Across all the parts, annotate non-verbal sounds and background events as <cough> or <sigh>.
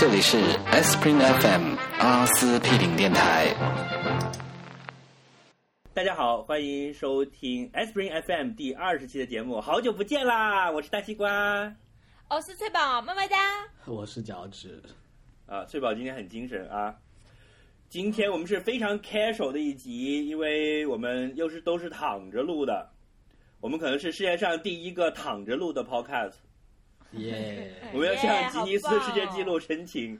这里是 S Spring FM 阿司匹林电台。大家好，欢迎收听 S Spring FM 第二十期的节目，好久不见啦！我是大西瓜我是翠宝，么么哒。我是脚趾，啊，翠宝今天很精神啊。今天我们是非常 casual 的一集，因为我们又是都是躺着录的，我们可能是世界上第一个躺着录的 podcast。耶！我们要向吉尼斯世界纪录申请，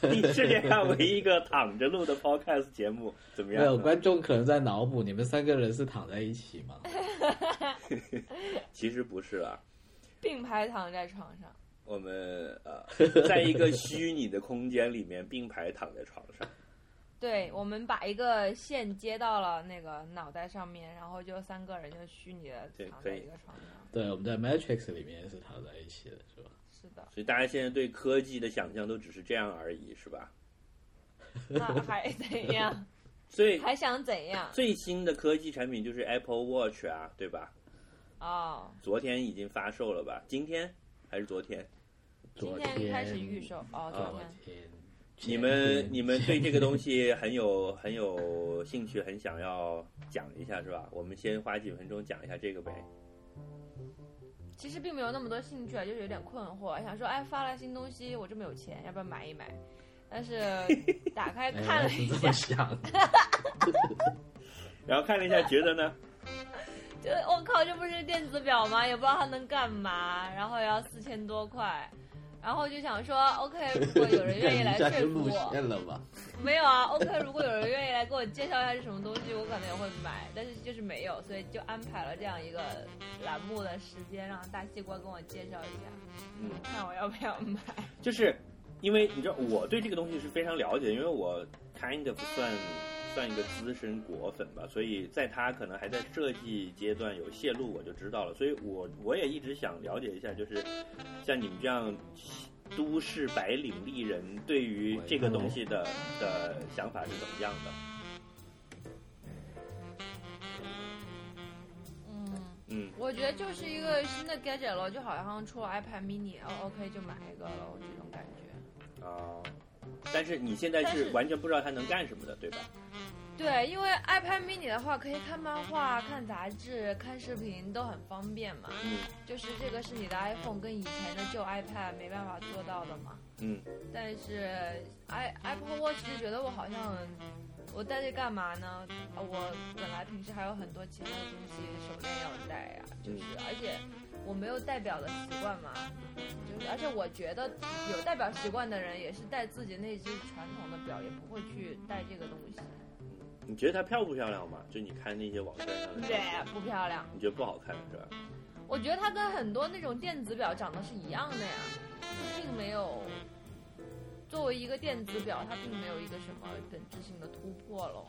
第世界上唯一一个躺着录的 podcast 节目，怎么样？没有观众可能在脑补，你们三个人是躺在一起吗？<laughs> 其实不是啊，并排躺在床上，我们呃，在一个虚拟的空间里面并排躺在床上。对我们把一个线接到了那个脑袋上面，然后就三个人就虚拟的躺在对可以一个床上。对，我们在 Matrix 里面是躺在一起的，是吧？是的，所以大家现在对科技的想象都只是这样而已，是吧？那还 <laughs> 怎样？所以还想怎样？最新的科技产品就是 Apple Watch 啊，对吧？哦，昨天已经发售了吧？今天还是昨天？今昨天开始预售哦，啊昨。天，你们 <laughs> 你们 <laughs> 对这个东西很有很有兴趣，很想要讲一下是吧？我们先花几分钟讲一下这个呗。其实并没有那么多兴趣啊，就是有点困惑，想说，哎，发了新东西，我这么有钱，要不要买一买？但是 <laughs> 打开哎看了一下我是这么，想的。然后看了一下，觉得呢？就我靠，这不是电子表吗？也不知道它能干嘛，然后也要四千多块，然后就想说，<laughs> OK，如果有人愿意来说服我，馅了吧？没有啊，OK，如果有人愿意来给我介绍一下是什么东西，我可能也会买，但是就是没有，所以就安排了这样一个栏目的时间，让大西瓜跟我介绍一下，嗯，看我要不要买。<laughs> 就是因为你知道我对这个东西是非常了解，因为我 kind of 算算一个资深果粉吧，所以在他可能还在设计阶段有泄露，我就知道了。所以我我也一直想了解一下，就是像你们这样都市白领丽人对于这个东西的的想法是怎么样的？嗯，嗯，我觉得就是一个新的 gadget 了，就好像出了 iPad mini，哦，OK 就买一个了，这种感觉。啊、但是你现在是完全不知道它能干什么的，对吧？对，因为 iPad mini 的话，可以看漫画、看杂志、看视频都很方便嘛。嗯就是这个是你的 iPhone 跟以前的旧 iPad 没办法做到的嘛。嗯，但是 i Apple Watch 就觉得我好像我戴这干嘛呢？呃我本来平时还有很多其他的东西手链要戴呀、就是而且我没有戴表的习惯嘛，就是而且我觉得有戴表习惯的人也是戴自己那只传统的表，也不会去戴这个东西。你觉得它漂不漂亮吗？就你看那些网站上的，对，不漂亮。你觉得不好看是吧？我觉得它跟很多那种电子表长得是一样的呀，它并没有作为一个电子表，它并没有一个什么本质性的突破喽。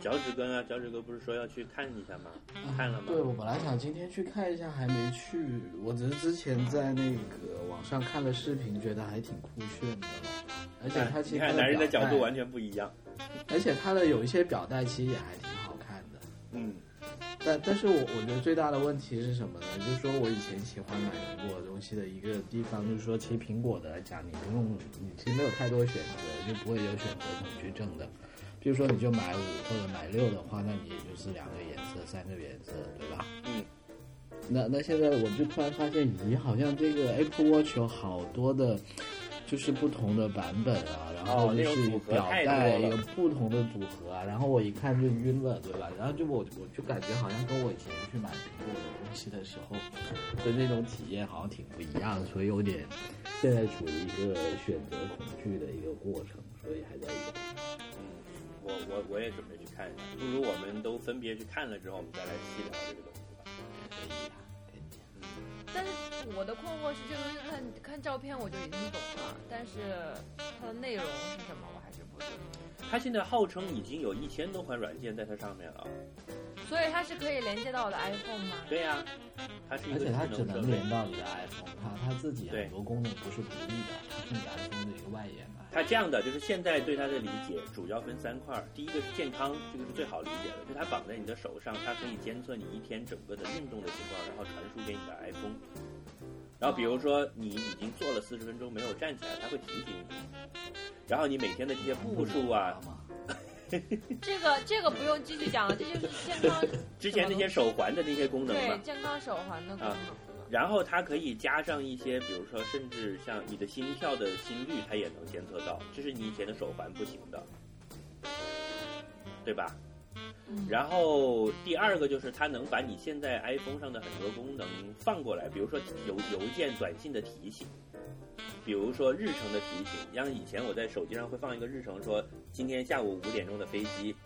脚趾哥啊？脚趾哥不是说要去看一下吗？看了吗？对，我本来想今天去看一下，还没去。我只是之前在那个网上看了视频，觉得还挺酷炫的。而且它其实你看男人的角度完全不一样。而且它的有一些表带其实也还挺好看的。嗯但但是我我觉得最大的问题是什么呢？就是说我以前喜欢买苹果的东西的一个地方，就是说其实苹果的来讲，你不用，你其实没有太多选择，就不会有选择恐惧症的。比如说你就买五或者买六的话，那你也就是两个颜色、三个颜色，对吧？嗯。那那现在我就突然发现，咦，好像这个 Apple Watch 有好多的，就是不同的版本啊，然后是表带有不同的组合啊，然后我一看就晕了，对吧？然后就我我就感觉好像跟我以前去买苹果的东西的时候的那种体验好像挺不一样，所以有点现在处于一个选择恐惧的一个过程，所以还在一个嗯，我我我也准备去看一下。不如我们都分别去看了之后，我们再来细聊这个东西吧。但是我的困惑是，这个东西看看照片我就已经懂了，但是它的内容是什么，我还是不懂。它现在号称已经有一千多款软件在它上面了。所以它是可以连接到我的 iPhone 吗？对呀、它是一而且它只能连到你的 iPhone，它它自己很多功能不是独立的，它是你 iPhone 的一个外延嘛。它这样的，就是现在对它的理解主要分三块儿。第一个是健康，这个是最好理解的，就它绑在你的手上，它可以监测你一天整个的运动的情况，然后传输给你的 iPhone。然后比如说你已经做了四十分钟没有站起来，它会提醒你。然后你每天的这些步数啊，<laughs> 这个这个不用继续讲了，这就是健康 <laughs> 之前那些手环的那些功能对。健康手环的功能。然后它可以加上一些，比如说甚至像你的心跳的心率，它也能监测到，这是你以前的手环不行的，对吧？嗯然后第二个就是它能把你现在 iPhone 上的很多功能放过来，比如说邮邮件、短信的提醒，比如说日程的提醒。像以前我在手机上会放一个日程，说今天下午五点钟的飞机，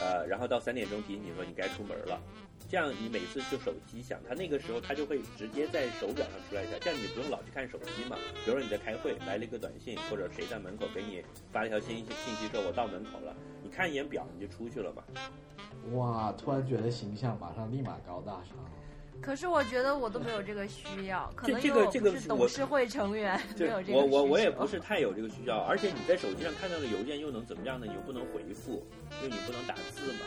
呃，然后到三点钟提醒你说你该出门了。这样你每次就手机响，它那个时候它就会直接在手表上出来一下，这样你不用老去看手机嘛。比如说你在开会，来了一个短信，或者谁在门口给你发一条信信息说我到门口了，你看一眼表你就出去了嘛。哇，突然觉得形象马上立马高大上。可是我觉得我都没有这个需要，可能这因为我这个是董事会成员，没有这个我我我也不是太有这个需要，而且你在手机上看到的邮件又能怎么样呢？你又不能回复，因为你不能打字嘛。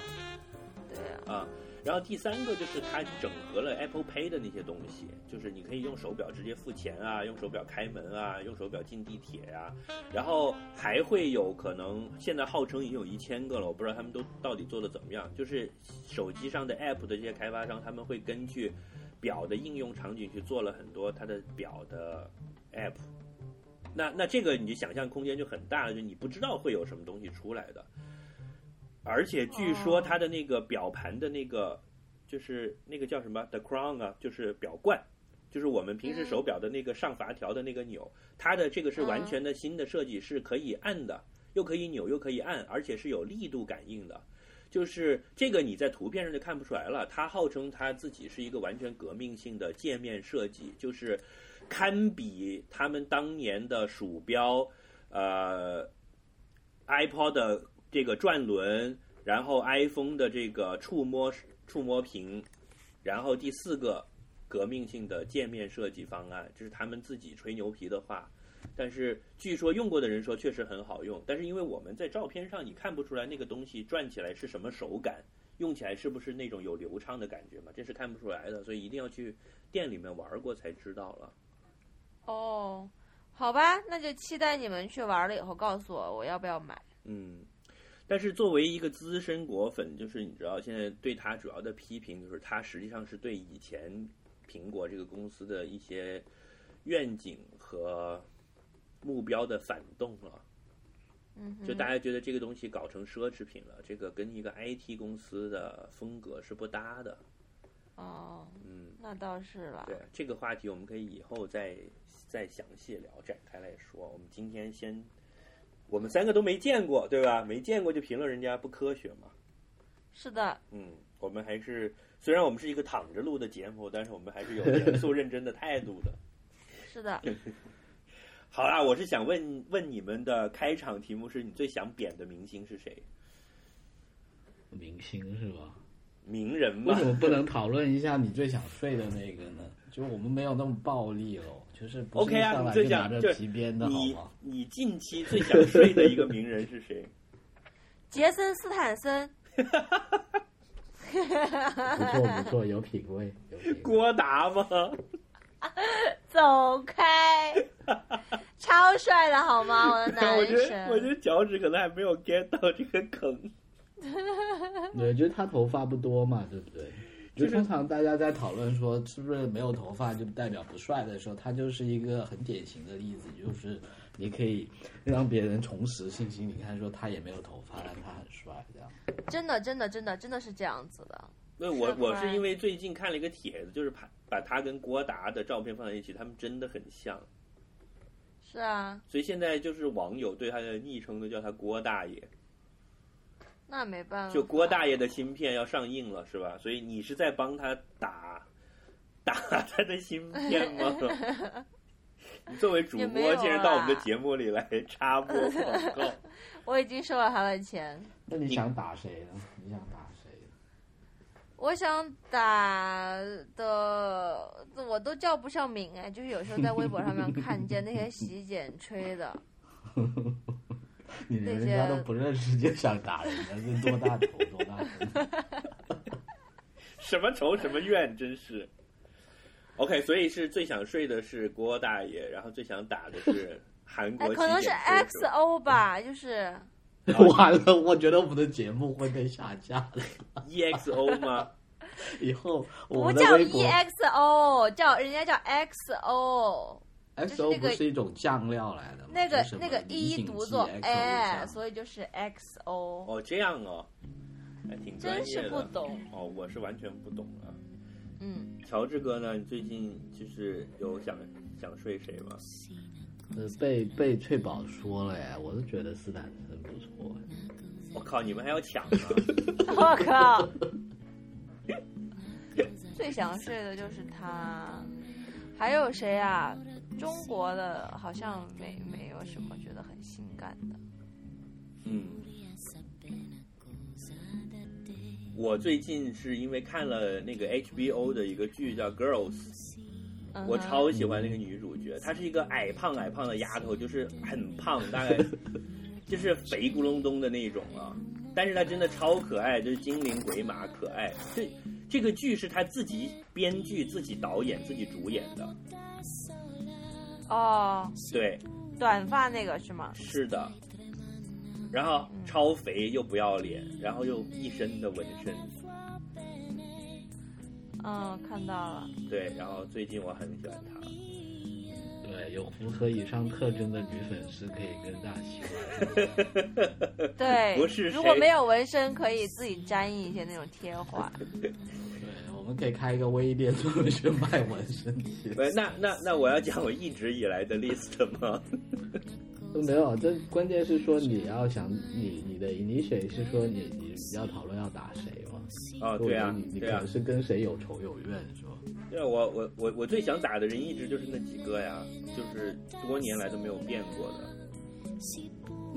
对啊，啊。然后第三个就是它整合了 Apple Pay 的那些东西，就是你可以用手表直接付钱啊，用手表开门啊，用手表进地铁呀、然后还会有可能，现在号称已经有一千个了，我不知道他们都到底做的怎么样。就是手机上的 App 的这些开发商，他们会根据表的应用场景去做了很多它的表的 App。那那这个你想象空间就很大了，就你不知道会有什么东西出来的。而且据说它的那个表盘的那个，就是那个叫什么 The Crown 啊，就是表冠，就是我们平时手表的那个上阀条的那个钮，它的这个是完全的新的设计，是可以按的，又可以扭又可以按，而且是有力度感应的。就是这个你在图片上就看不出来了，它号称它自己是一个完全革命性的界面设计，就是堪比他们当年的鼠标，呃，iPod 的这个转轮，然后 iPhone 的这个触摸触摸屏，然后第四个革命性的界面设计方案，这是他们自己吹牛皮的话。但是据说用过的人说确实很好用，但是因为我们在照片上你看不出来那个东西转起来是什么手感，用起来是不是那种有流畅的感觉嘛，这是看不出来的，所以一定要去店里面玩过才知道了。哦，好吧，那就期待你们去玩了以后告诉我我要不要买。嗯，但是作为一个资深果粉，就是你知道现在对他主要的批评就是他实际上是对以前苹果这个公司的一些愿景和目标的反动了。嗯，就大家觉得这个东西搞成奢侈品了，这个跟一个 IT 公司的风格是不搭的。哦，嗯，那倒是了。对，这个话题我们可以以后再再详细聊，展开来说。我们今天先，我们三个都没见过，对吧？没见过就评论人家不科学嘛。是的，嗯，我们还是虽然我们是一个躺着录的节目，但是我们还是有严肃认真的态度的。<laughs> 是的。<laughs> 好啦，我是想问问你们的开场题目是你最想贬的明星是谁？明星是吧？名人嘛为什？么不能讨论一下你最想睡的那个呢？就我们没有那么暴力哦，就是不是 OK 啊，上来你最就拿着想就皮鞭的好你吗？你近期最想睡的一个名人是谁？<laughs> 杰森斯坦森，不错不错，有品位。郭达吗？<laughs> 走开，<laughs> 超帅的好吗？我的男我觉得我觉。得脚趾可能还没有 get 到这个梗。对，就是他头发不多嘛，对不对？就就是通常大家在讨论说是不是没有头发就代表不帅的时候，他就是一个很典型的例子，就是你可以让别人重拾信心。你看，说他也没有头发，但他很帅，这样。真的，真的，真的，真的是这样子的。那我我是因为最近看了一个帖子，就是把把他跟郭达的照片放在一起，他们真的很像，是啊，所以现在就是网友对他的昵称都叫他郭大爷。那没办法。就郭大爷的芯片要上映了，是吧？所以你是在帮他打打他的芯片吗？你作为主播，竟然到我们的节目里来插播广告，<laughs> 我已经收了他的钱。那你想打谁呢？你想打谁？我想打的，我都叫不上名哎，就是有时候在微博上面看见那些洗剪吹的，<laughs> 你连人家都不认识就想打人家，这多大仇多大头？<laughs> 什么仇什么怨，真是。OK，所以是最想睡的是郭大爷，然后最想打的是韩国哎，可能是 XO 吧，就是完了，我觉得我们的节目会被下架了。EXO 吗？以后我不叫们的微博 EXO，叫人家叫 XO，就是 XO 不是一种酱料来的吗？那个那个一一读作哎，所以就是 XO，哦，这样哦，还挺专真业的。是不懂。哦，我是完全不懂啊。嗯，乔治哥呢？你最近就是有想想睡谁吗？呃被被翠宝说了哎，我是觉得斯坦森不错。我靠，你们还要抢吗？<laughs> 我靠，<laughs> 最想睡的就是他，还有谁啊？中国的好像没没有什么觉得很性感的。嗯，我最近是因为看了那个 HBO 的一个剧叫《Girls》，我超喜欢那个女主角，她是一个矮胖矮胖的丫头，就是很胖，大概 <laughs> 就是肥咕隆咚的那种啊。但是她真的超可爱，就是精灵鬼马可爱。这这个剧是她自己编剧、自己导演、自己主演的。哦，对，短发那个是吗？是的。然后超肥又不要脸，然后又一身的纹身。嗯，看到了。对，然后最近我很喜欢她。对，有符合以上特征的女粉丝可以跟大喜欢。<laughs> <laughs> 对，不是如果没有纹身，可以自己粘一些那种贴画。对，我们可以开一个微店，<laughs> 专门去卖纹身贴。喂，那那那我要讲我一直以来的 list 吗？<laughs> 没有，这关键是说你要想你你的 initiate 是说你你要讨论要打谁吗？哦，对啊你你，是跟谁有仇有怨是吧？对啊，我我我我最想打的人一直就是那几个呀，就是多年来都没有变过的。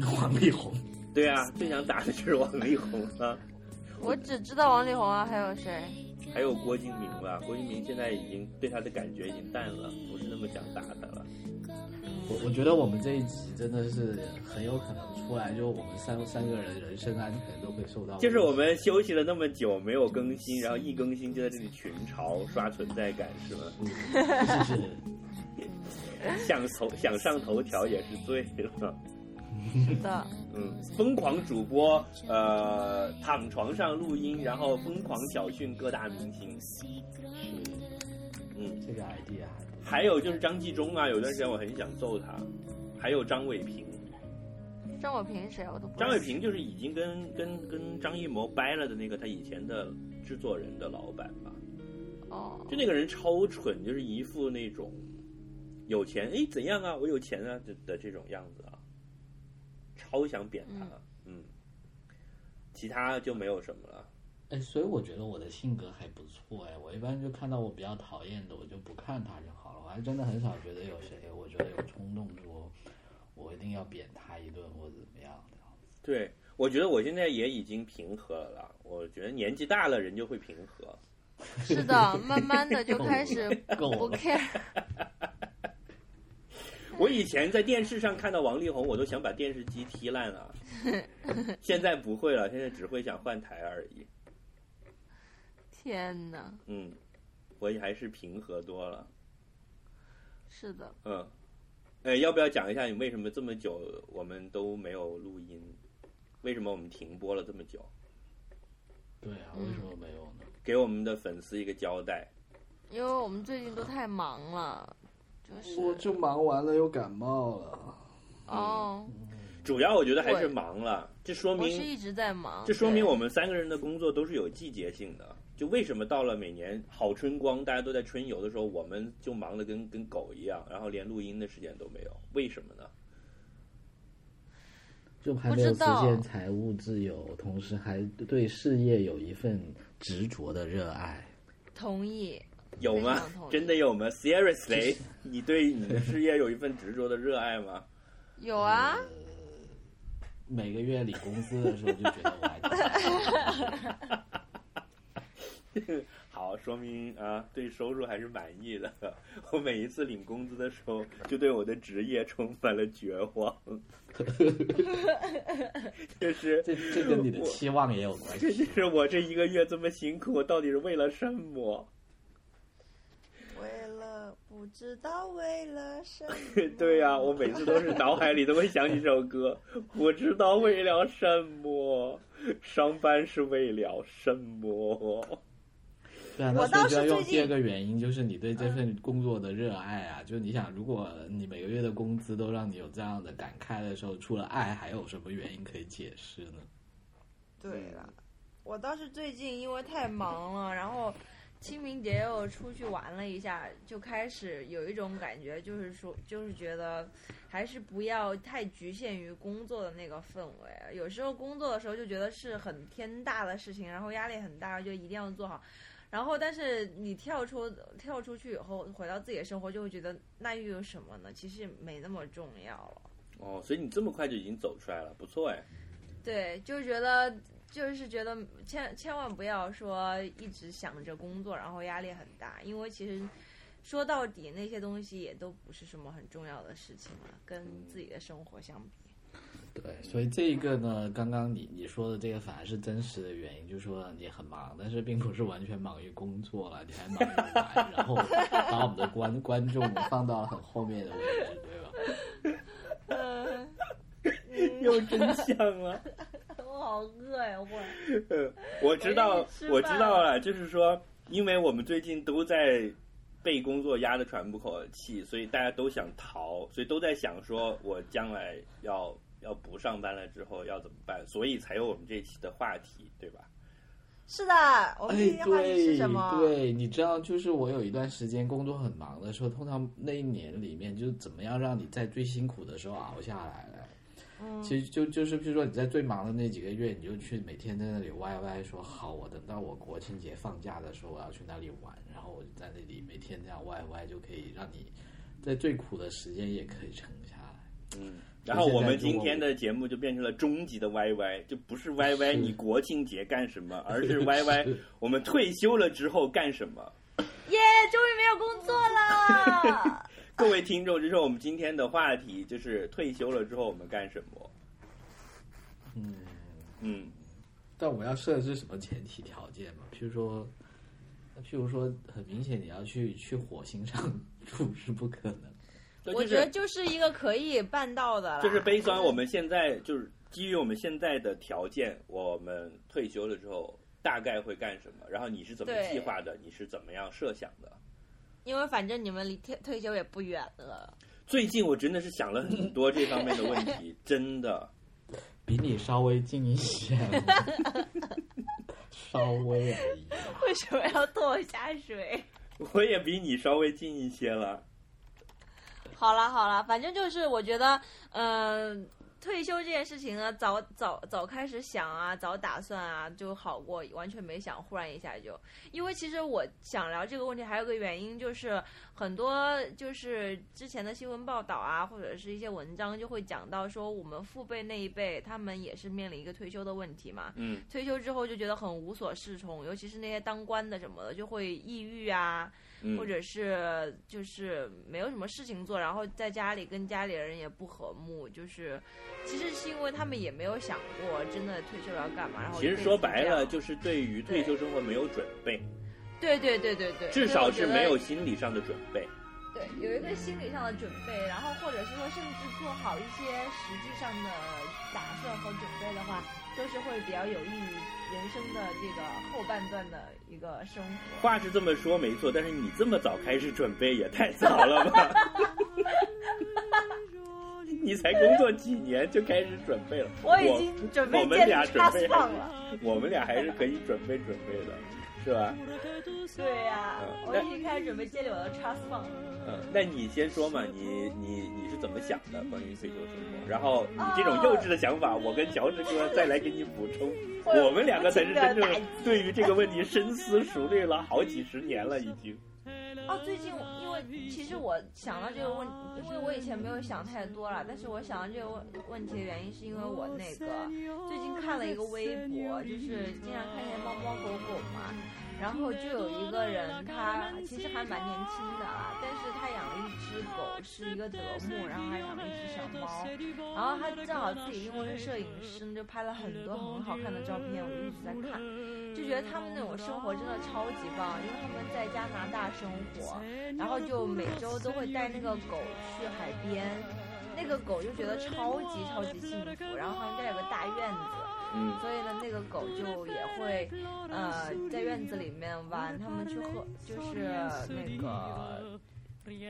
<laughs> 王力宏，对啊，最想打的就是王力宏啊，我只知道王力宏啊，还有谁？还有郭敬明吧。郭敬明现在已经对他的感觉已经淡了，不是那么想打他了。我我觉得我们这一集真的是很有可能出来，就我们三三个人人身安全都会受到。就是我们休息了那么久没有更新，然后一更新就在这里群嘲刷存在感是吗？是 <laughs> 想头想上头条也是醉了。是的，嗯，疯狂主播，呃，躺床上录音，然后疯狂挑衅各大明星。是嗯，这个 idea 还有就是张纪中啊，有段时间我很想揍他。还有张伟平，张伟平是谁？我都不张伟平就是已经跟跟跟张艺谋掰了的那个他以前的制作人的老板吧。哦就，那个人超蠢，就是一副那种有钱哎怎样啊，我有钱啊的的这种样子啊，超想扁他。嗯，其他就没有什么了。哎，所以我觉得我的性格还不错哎，我一般就看到我比较讨厌的，我就不看他就好了。我还真的很少觉得有谁，我觉得有冲动说，我一定要扁他一顿或者怎么样的。对，我觉得我现在也已经平和了啦。我觉得年纪大了，人就会平和。是的，慢慢的就开始不 care。我以前在电视上看到王力宏，我都想把电视机踢烂了。<laughs> 现在不会了，现在只会想换台而已。天哪，嗯，我还是平和多了。是的，嗯，呃，要不要讲一下你为什么这么久我们都没有录音？为什么我们停播了这么久？对啊，为什么没有呢？给我们的粉丝一个交代。因为我们最近都太忙了，就是我就忙完了又感冒了。哦，主要我觉得还是忙了，这说明我是一直在忙，这说明我们三个人的工作都是有季节性的。就为什么到了每年好春光，大家都在春游的时候，我们就忙得跟跟狗一样，然后连录音的时间都没有？为什么呢？就还没有实现财务自由，同时还对事业有一份执着的热爱。同意，有吗真的有吗？Seriously，你对你的事业有一份执着的热爱吗？有啊，每个月领工资的时候就觉得我还挺 <laughs> 好，说明啊，对收入还是满意的。我每一次领工资的时候，就对我的职业充满了绝望。<laughs> 就是这这跟你的期望也有关这系。就是我这一个月这么辛苦，我到底是为了什么？为不知道为了什么。<laughs> 对呀、我每次都是脑海里都会想起这首歌，<laughs> 不知道为了什么，上班是为了什么。对啊，那我所以就要用第二个原因，就是你对这份工作的热爱啊。就是你想，如果你每个月的工资都让你有这样的感慨的时候，除了爱，还有什么原因可以解释呢？对了，我倒是最近因为太忙了，然后清明节又出去玩了一下，就开始有一种感觉，就是说，就是觉得还是不要太局限于工作的那个氛围。有时候工作的时候就觉得是很天大的事情，然后压力很大，就一定要做好。然后，但是你跳出跳出去以后，回到自己的生活，就会觉得那又有什么呢？其实没那么重要了。哦，所以你这么快就已经走出来了，不错哎。对，就觉得，就是觉得千千万不要说一直想着工作，然后压力很大，因为其实说到底那些东西也都不是什么很重要的事情了，跟自己的生活相比。对，所以这一个呢，刚刚你你说的这个反而是真实的原因，就是说你很忙，但是并不是完全忙于工作了，你还忙于玩，然后把我们的观观众放到了很后面的位置，对吧？<laughs> 嗯，<laughs> 又真相了。我好饿呀！我呃，<laughs> 我知道我知道了，就是说，因为我们最近都在被工作压得喘不过气，所以大家都想逃，所以都在想说，我将来要要不上班了之后要怎么办，所以才有我们这期的话题，对吧？是的，我们今哎，天话题是对什么？对，你知道，就是我有一段时间工作很忙的时候，通常那一年里面，就是怎么样让你在最辛苦的时候熬下来嘞？嗯，其实就就是，比如说你在最忙的那几个月，你就去每天在那里歪歪说好，我等到我国庆节放假的时候，我要去那里玩，然后我就在那里每天这样歪歪，就可以让你在最苦的时间也可以撑下来。嗯。然后我们今天的节目就变成了终极的 YY，就不是 <laughs> YY 你国庆节干什么，而是 <laughs> YY 我们退休了之后干什么。耶，终于没有工作了。<laughs> 各位听众，这是我们今天的话题，就是退休了之后我们干什么？嗯，嗯，但我们要设置什么前提条件嘛？譬如说，譬如说，很明显你要去去火星上住是不可能。我觉得就是一个可以办到的啦。就是悲伤，我们现在就是基于我们现在的条件，我们退休了之后大概会干什么？然后你是怎么计划的？你是怎么样设想的？因为反正你们离退退休也不远了。最近我真的是想了很多这方面的问题，<laughs> 真的。比你稍微近一些，<laughs> 稍微而已。为什么要拖我下水？我也比你稍微近一些了。好了好了，反正就是我觉得，嗯、退休这件事情呢，早早早开始想啊，早打算啊，就好过完全没想，忽然一下就。因为其实我想聊这个问题，还有个原因就是很多就是之前的新闻报道啊，或者是一些文章就会讲到说，我们父辈那一辈他们也是面临一个退休的问题嘛。嗯退休之后就觉得很无所适从，尤其是那些当官的什么的，就会抑郁啊，嗯，或者是就是没有什么事情做，然后在家里跟家里人也不和睦，就是其实是因为他们也没有想过真的退休了要干嘛，然后其实说白了，就是对于退休生活没有准备，对对对对对，至少是没有心理上的准备。对有一个心理上的准备，然后或者是说甚至做好一些实际上的打算和准备的话，都是会比较有益于人生的这个后半段的一个生活。话是这么说没错，但是你这么早开始准备也太早了吧？<laughs> 你才工作几年就开始准备了？我已经准备我们俩准备 fund 了。<laughs> 我们俩还是可以准备准备的，是吧？对呀、嗯我已经开始准备建立我的了。嗯，那你先说嘛，你你你是怎么想的关于退休生活？然后你这种幼稚的想法，我跟乔治哥再来给你补充。我们两个才是真正对于这个问题深思熟虑了好几十年了，已经。哦，最近因为其实我想到这个问，因为我以前没有想太多了，但是我想到这个问问题的原因，是因为我那个最近看了一个微博，就是经常看见猫猫狗狗嘛，然后就有一个人，他 <laughs> 其实还蛮年轻的啊，但是他养了一只狗，是一个德牧，然后还养了一只小猫，然后他正好自己因为是摄影师，就拍了很多很好看的照片，我就一直在看，就觉得他们那种生活真的超级棒，因为他们在加拿大生活，然后就每周都会带那个狗去海边，那个狗就觉得超级超级幸福，然后他们家有个大院子。嗯所以呢，那个狗就也会，呃，在院子里面玩，他们去喝，就是那个，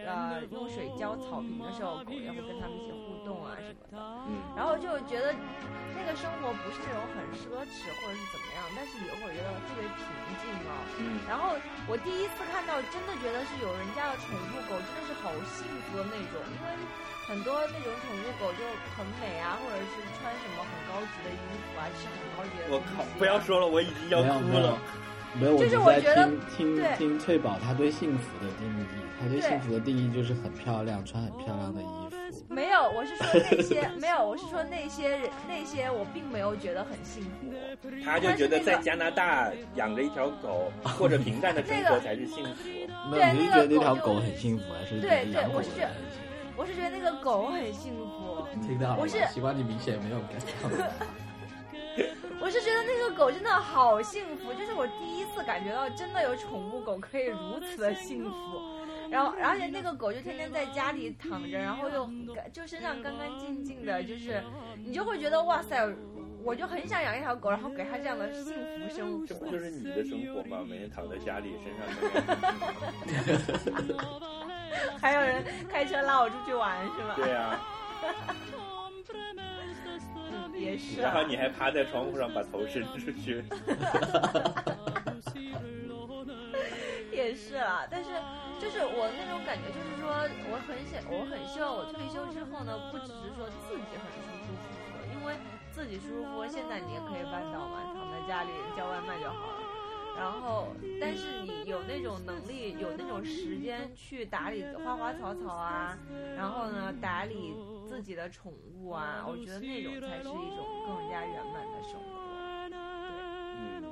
呃，用水浇草坪的时候，狗也会跟他们一起互动啊什么的。嗯然后就觉得那个生活不是那种很奢侈或者是怎么样，但是也会觉得特别平静啊。嗯然后我第一次看到，真的觉得是有人家的宠物狗真的是好幸福的那种，因为很多那种宠物狗就很美啊，或者是穿什么很高级的衣服啊，吃很高级的东西、啊。我靠！不要说了，我已经要哭了。没有，我就是我觉得听听听翠宝她对幸福的定义，她对对幸福的定义就是很漂亮，穿很漂亮的衣服。没有，我是说那些 <laughs> 没有，我是说那些人那些我并没有觉得很幸福。他就觉得在加拿大养着一条狗，<laughs> 过着平淡的生活才是幸福。没有，你是觉得那条狗很幸福，还是觉对得养狗的对我是觉得人很幸福？我是觉得那个狗很幸福，听到了？我是喜欢你明显没有 get 到。<laughs> 我是觉得那个狗真的好幸福，就是我第一次感觉到真的有宠物狗可以如此的幸福。然后，而且那个狗就天天在家里躺着，然后又就身上干干净净的，就是你就会觉得哇塞，我就很想养一条狗，然后给它这样的幸福生这不活。就是你的生活吗？每天躺在家里，身上干干净净还有人开车拉我出去玩是吗？对啊，嗯，也是啊。然后你还趴在窗户上把头伸出去。<laughs> 也是啦，但是就是我那种感觉，就是说我很想，我很希望我退休之后呢，不只是说自己很舒舒服服的，因为自己舒服，现在你也可以办到嘛，躺在家里叫外卖就好了。然后，但是你有那种能力，有那种时间去打理花花草草啊，然后呢，打理自己的宠物啊，我觉得那种才是一种更加圆满的生活。嗯，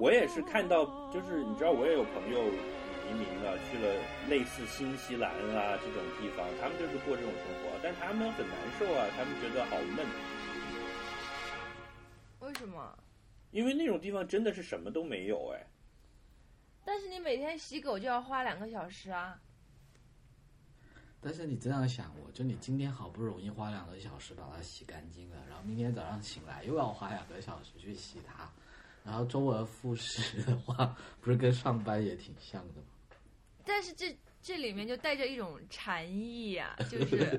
我也是看到，就是你知道，我也有朋友移民了，去了类似新西兰啊这种地方，他们就是过这种生活，但是他们很难受啊，他们觉得好闷，为什么？因为那种地方真的是什么都没有哎。但是你每天洗狗就要花两个小时啊。但是你这样想，我就你今天好不容易花两个小时把它洗干净了，然后明天早上醒来又要花两个小时去洗它，然后周而复始的话，不是跟上班也挺像的吗？但是这这里面就带着一种禅意啊，<laughs> 就是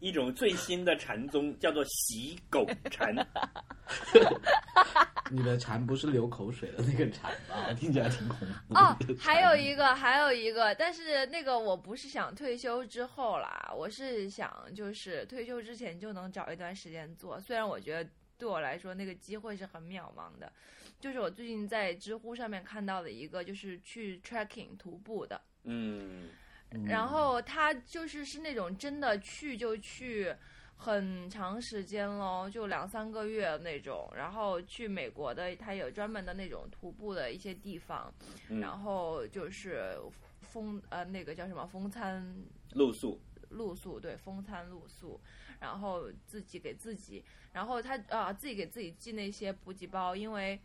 一种最新的禅宗叫做洗狗禅，<laughs> 你的禅不是流口水的那个禅吧？<laughs> 听起来挺恐怖。哦，还有一个，还有一个，但是那个我不是想退休之后啦，我是想就是退休之前就能找一段时间做。虽然我觉得对我来说那个机会是很渺茫的，就是我最近在知乎上面看到的一个，就是去 trekking 徒步的，嗯，嗯。然后他就是是那种真的去就去很长时间喽，就两三个月那种。然后去美国的，他有专门的那种徒步的一些地方，嗯。然后就是风呃那个叫什么风餐露宿，露宿，对，风餐露宿，然后自己给自己，然后他啊、自己给自己寄那些补给包，因为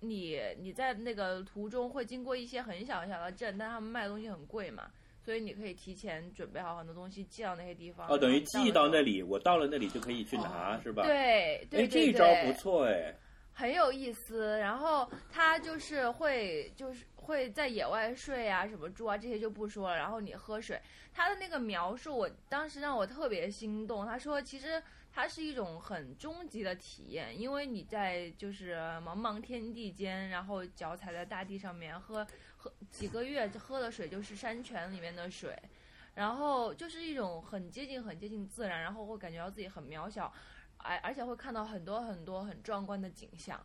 你你在那个途中会经过一些很小很小的镇，但他们卖的东西很贵嘛，所以你可以提前准备好很多东西寄到那些地方。哦，等于寄到。那里，我到了那里就可以去拿，是吧？。对对哎，这一招不错哎。很有意思。然后他就是会就是会在野外睡啊，什么住啊这些就不说了。然后你喝水，他的那个描述，我当时让我特别心动。他说，其实它是一种很终极的体验，因为你在就是茫茫天地间，然后脚踩在大地上面，喝喝几个月喝的水就是山泉里面的水。然后就是一种很接近、很接近自然，然后会感觉到自己很渺小，而而且会看到很多很多很壮观的景象。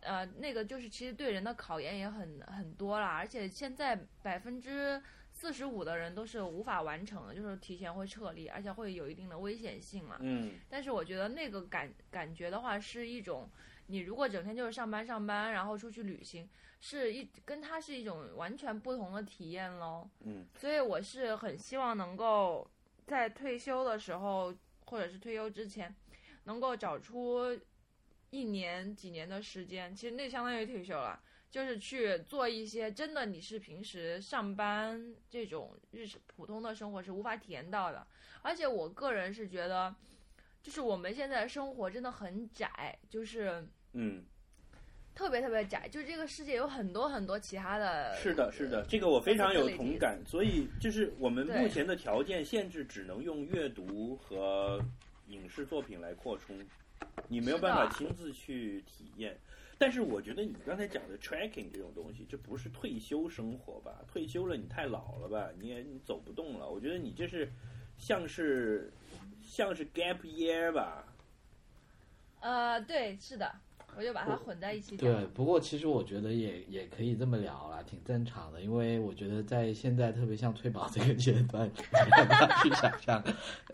呃，那个就是其实对人的考验也很很多啦，而且现在百分之四十五的人都是无法完成的，就是提前会撤离，而且会有一定的危险性嘛。嗯但是我觉得那个感感觉的话，是一种你如果整天就是上班上班，然后出去旅行，是一跟它是一种完全不同的体验喽。嗯，所以我是很希望能够在退休的时候，或者是退休之前，能够找出一年几年的时间，其实那相当于退休了。就是去做一些真的你是平时上班这种日常普通的生活是无法体验到的，而且我个人是觉得，就是我们现在的生活真的很窄，就是嗯，特别特别窄，就这个世界有很多很多其他的。是的，是的，这个我非常有同感。所以就是我们目前的条件限制，只能用阅读和影视作品来扩充，你没有办法亲自去体验。但是我觉得你刚才讲的 tracking 这种东西，这不是退休生活吧？退休了你太老了吧？你也你走不动了。我觉得你这是像是像是 gap year 吧？呃，对，是的，我就把它混在一起。对，不过其实我觉得也也可以这么聊啦，挺正常的。因为我觉得在现在，特别像退保这个阶段，大家去想象，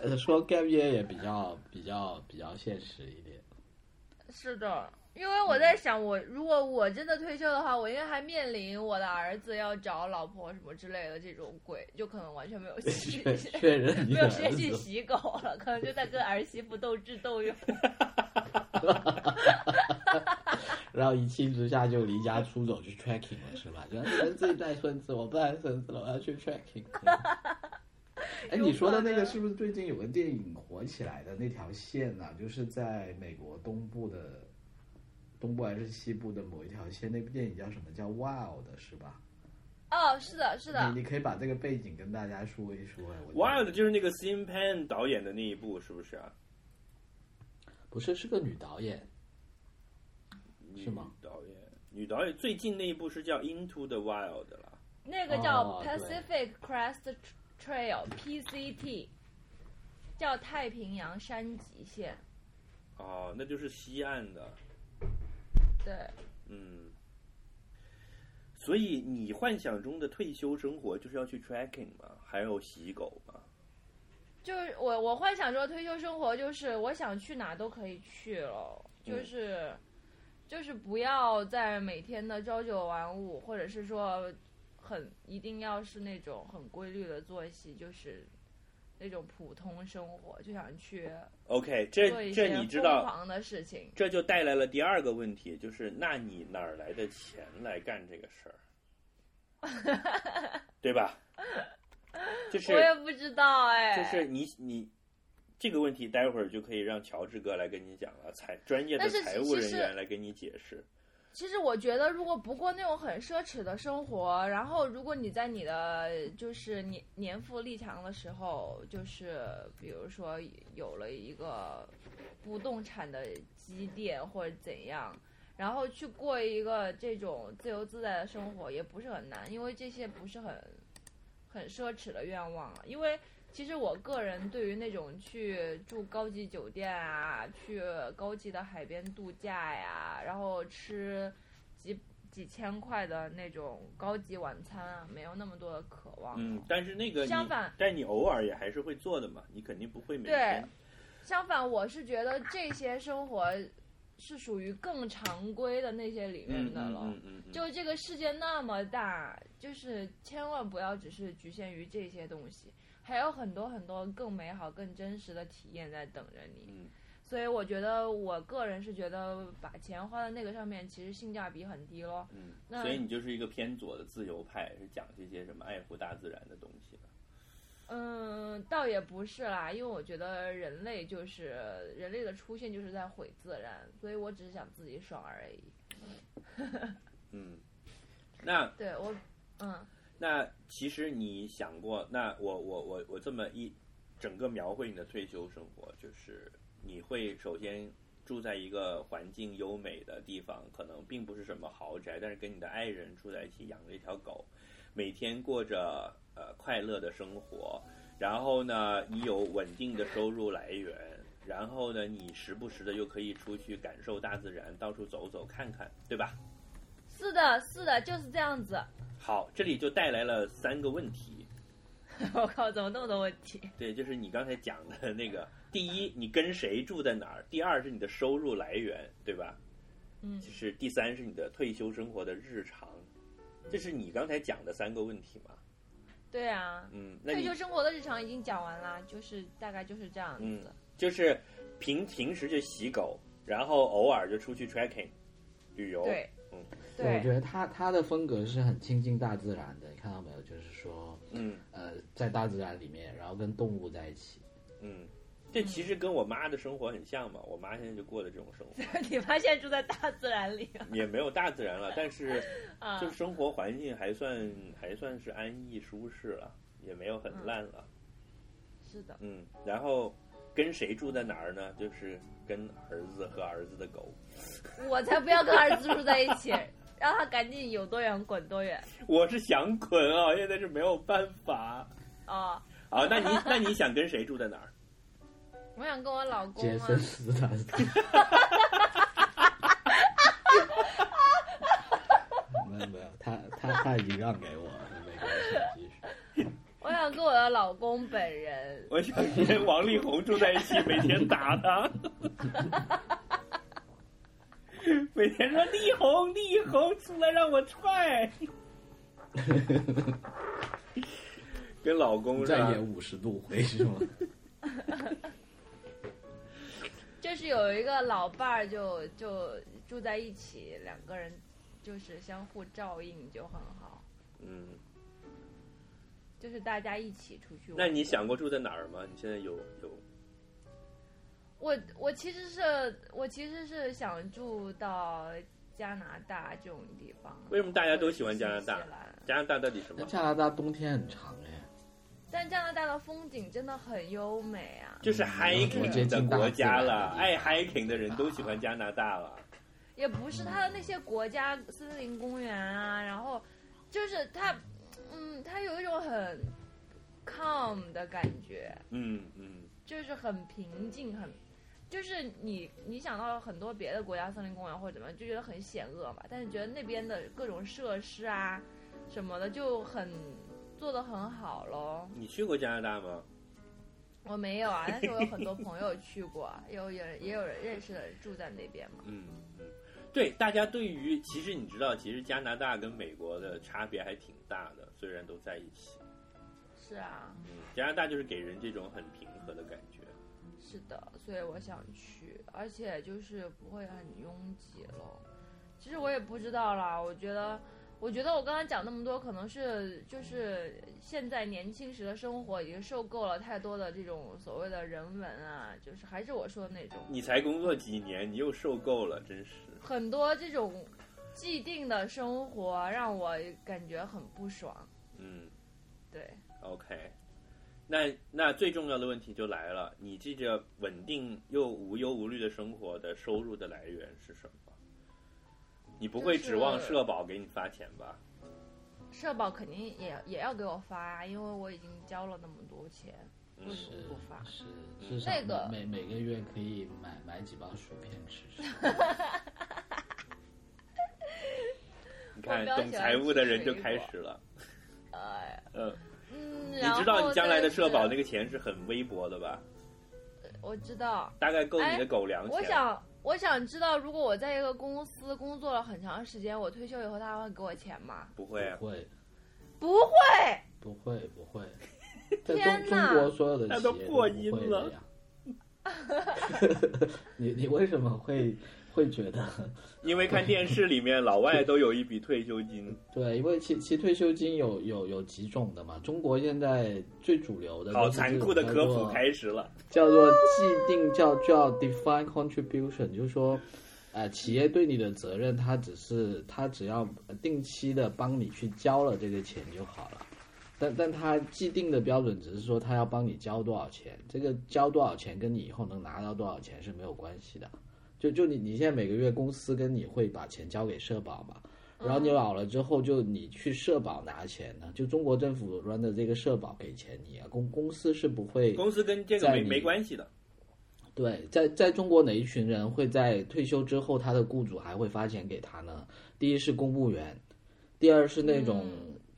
呃，说 gap year 也比较比较比较现实一点。是的，因为我在想我，如果我真的退休的话，我应该还面临我的儿子要找老婆什么之类的这种鬼，就可能完全没有戏，确 <laughs> 确认没有时间去，洗狗了，可能就在跟儿媳妇斗智斗勇。<laughs> 然后一气之下就离家出走去 tracking 了，是吧？就儿子带孙子，我不带孙子了，我要去 tracking。<laughs> 哎，你说的那个是不是最近有个电影火起来的那条线呢、就是在美国东部的东部还是西部的某一条线，那部电影叫什么？叫 Wild 是吧？哦，是的，是的你，你可以把这个背景跟大家说一说。Wild 就是那个 Sim Pan 导演的那一部，是不是啊？不是是个女导演，是吗导演，女导演最近那一部是叫 Into the Wild 了。那个叫 Pacific Crest Trail PCT，叫太平洋山脊线。哦，那就是西岸的，对，嗯。所以你幻想中的退休生活就是要去 tracking 吗？还有洗狗吗？就是我我幻想中的退休生活，就是我想去哪都可以去了，就是、就是不要再每天的朝九晚五，或者是说很一定要是那种很规律的作息，就是那种普通生活，就想去 OK，这这你知道，狂的事情。这就带来了第二个问题，就是那你哪儿来的钱来干这个事儿？对吧？就是 <laughs> 我也不知道哎，就是你你这个问题，待会儿就可以让乔治哥来跟你讲了，财专业的财务人员来给你解释。其实我觉得，如果不过那种很奢侈的生活，然后如果你在你的就是年年富力强的时候，就是比如说有了一个不动产的积淀或者怎样，然后去过一个这种自由自在的生活，也不是很难，因为这些不是很很奢侈的愿望，因为。其实我个人对于那种去住高级酒店啊，去高级的海边度假呀，然后吃几几千块的那种高级晚餐啊，没有那么多的渴望。嗯，但是那个相反，但你偶尔也还是会做的嘛，你肯定不会每对天。相反，我是觉得这些生活是属于更常规的那些里面嗯的了。嗯嗯嗯，就这个世界那么大，就是千万不要只是局限于这些东西，还有很多很多更美好、更真实的体验在等着你。嗯所以我觉得，我个人是觉得把钱花在那个上面，其实性价比很低咯。嗯，那所以你就是一个偏左的自由派，是讲这些什么爱护大自然的东西的。嗯，倒也不是啦，因为我觉得人类就是人类的出现就是在毁自然，所以我只是想自己爽而已。嗯，那对我，嗯，那其实你想过，那我我我我这么一整个描绘你的退休生活，就是你会首先住在一个环境优美的地方，可能并不是什么豪宅，但是跟你的爱人住在一起，养着一条狗，每天过着呃快乐的生活，然后呢，你有稳定的收入来源。然后呢，你时不时的又可以出去感受大自然，到处走走看看，对吧？是的，是的，就是这样子。好，这里就带来了三个问题。<laughs> 我靠，怎么那么多问题？对，就是你刚才讲的那个，第一，你跟谁住在哪儿；第二是你的收入来源，对吧？嗯就是第三是你的退休生活的日常，这是你刚才讲的三个问题嘛？对啊，嗯，那退休生活的日常已经讲完了，就是大概就是这样嗯子。就是平平时就洗狗，然后偶尔就出去 trekking 旅游。对，嗯对，我觉，得他他的风格是很亲近大自然的，你看到没有？就是说，嗯呃，在大自然里面，然后跟动物在一起。嗯，这其实跟我妈的生活很像嘛。我妈现在就过的这种生活，<laughs> 你妈现在住在大自然里啊也没有大自然了，<laughs> 但是啊就生活环境还算还算是安逸舒适了，也没有很烂了。是的，嗯，然后跟谁住在哪儿呢？就是跟儿子和儿子的狗。我才不要跟儿子住在一起，<laughs> 让他赶紧有多远滚多远我是想滚啊，现在是没有办法。啊！好，那你那你想跟谁住在哪儿？我想跟我老公啊杰森，斯坦，<laughs> 没有没有，他他他已经让给我了，没关系。我想跟我的老公本人。我想跟王力宏住在一起，每天打他，每天说力宏力宏出来让我踹，跟老公再演？五十度回是吗？<laughs> 就是有一个老伴儿就就住在一起，两个人就是相互照应就很好，嗯，就是大家一起出去玩。那你想过住在哪儿吗？你现在有有我我其实是我其实是想住到加拿大这种地方。为什么大家都喜欢加拿大加拿大到底什么？加拿大冬天很长哎，但加拿大的风景真的很优美啊，就是接 hiking 的国家了，爱方 hiking 的人都喜欢加拿大了。也不是它的那些国家森林公园啊，然后就是它，嗯，它有一种很 calm 的感觉，嗯嗯就是很平静，很。就是你，你想到很多别的国家森林公园或者怎么样，就觉得很险恶嘛。但是觉得那边的各种设施啊，什么的就很做的很好咯。你去过加拿大吗？我没有啊，但是我有很多朋友去过，<laughs> 有有人也有人认识的人住在那边嘛。嗯嗯，对，大家对于其实你知道，其实加拿大跟美国的差别还挺大的，虽然都在一起。是啊，嗯，加拿大就是给人这种很平和的感觉。是的，所以我想去，而且就是不会很拥挤了。其实我也不知道啦，我觉得，我觉得我刚刚讲那么多，可能是就是现在年轻时的生活已经受够了太多的这种所谓的人文啊，就是还是我说的那种你才工作几年，你又受够了，真是。很多这种既定的生活让我感觉很不爽。嗯对，，OK。那那最重要的问题就来了，你这个稳定又无忧无虑的生活的收入的来源是什么？你不会指望社保给你发钱吧？社保肯定也也要给我发啊，因为我已经交了那么多钱，为什么不发？是至少那个每每每个月可以买买几包薯片吃吃。<laughs> 你看懂财务的人就开始了。哎，<laughs> 嗯，嗯，你知道你将来的社保那个钱是很微薄的吧？我知道，大概够你的哎狗粮钱。我想，我想知道，如果我在一个公司工作了很长时间，我退休以后，他还会给我钱吗？不会啊，不会不会，不会不会，<laughs> 在中天哪中国所有的企业都破不会音了。<laughs> 你你为什么会会觉得？<laughs> 因为看电视里面老外都有一笔退休金。<laughs> 对，因为其其退休金有有有几种的嘛。中国现在最主流的好残酷的科普开始了。叫做既定叫叫 define contribution，就是说，呃，企业对你的责任，他只是他只要定期的帮你去交了这个钱就好了。但但他既定的标准只是说他要帮你交多少钱，这个交多少钱跟你以后能拿到多少钱是没有关系的。就就你你现在每个月公司跟你会把钱交给社保嘛，然后你老了之后就你去社保拿钱呢，就中国政府 run 的这个社保给钱你啊，公公司是不会公司跟这个没没关系的。对，在在中国哪一群人会在退休之后，他的雇主还会发钱给他呢？第一是公务员，第二是那种、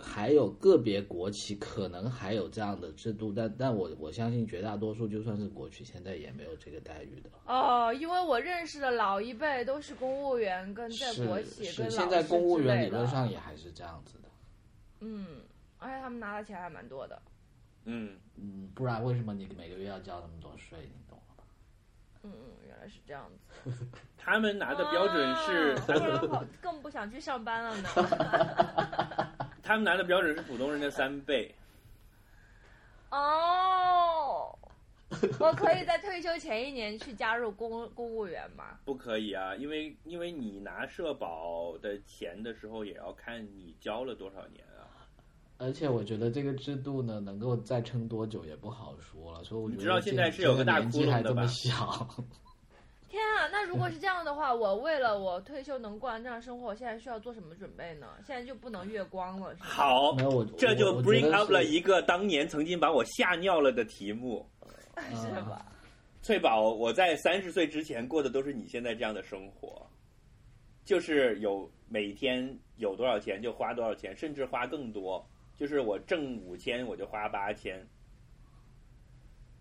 还有个别国企可能还有这样的制度，但但我我相信绝大多数就算是国企，现在也没有这个待遇的。哦，因为我认识的老一辈都是公务员，跟在国企是，跟现在公务员理论上也还是这样子的。嗯，而且他们拿的钱还蛮多的。嗯，嗯，不然为什么你每个月要交那么多税？你懂了吧？嗯，原来是这样子。<laughs> 他们拿的标准是，<laughs> 更不想去上班了呢。<laughs> 他们拿的标准是普通人的三倍。哦，我可以在退休前一年去加入公公务员吗？不可以啊，因为因为你拿社保的钱的时候，也要看你交了多少年啊。而且我觉得这个制度呢，能够再撑多久也不好说了。所以我觉得你知道现在是有个大这年纪还这么窟窿的吧小，天啊，那如果是这样的话，我为了我退休能过上这样生活，我现在需要做什么准备呢？现在就不能月光了，是？好这就 bring up 了一个当年曾经把我吓尿了的题目。<laughs> 是吧？翠宝，我在三十岁之前过的都是你现在这样的生活，就是有每天有多少钱就花多少钱，甚至花更多。就是我挣五千，我就花八千。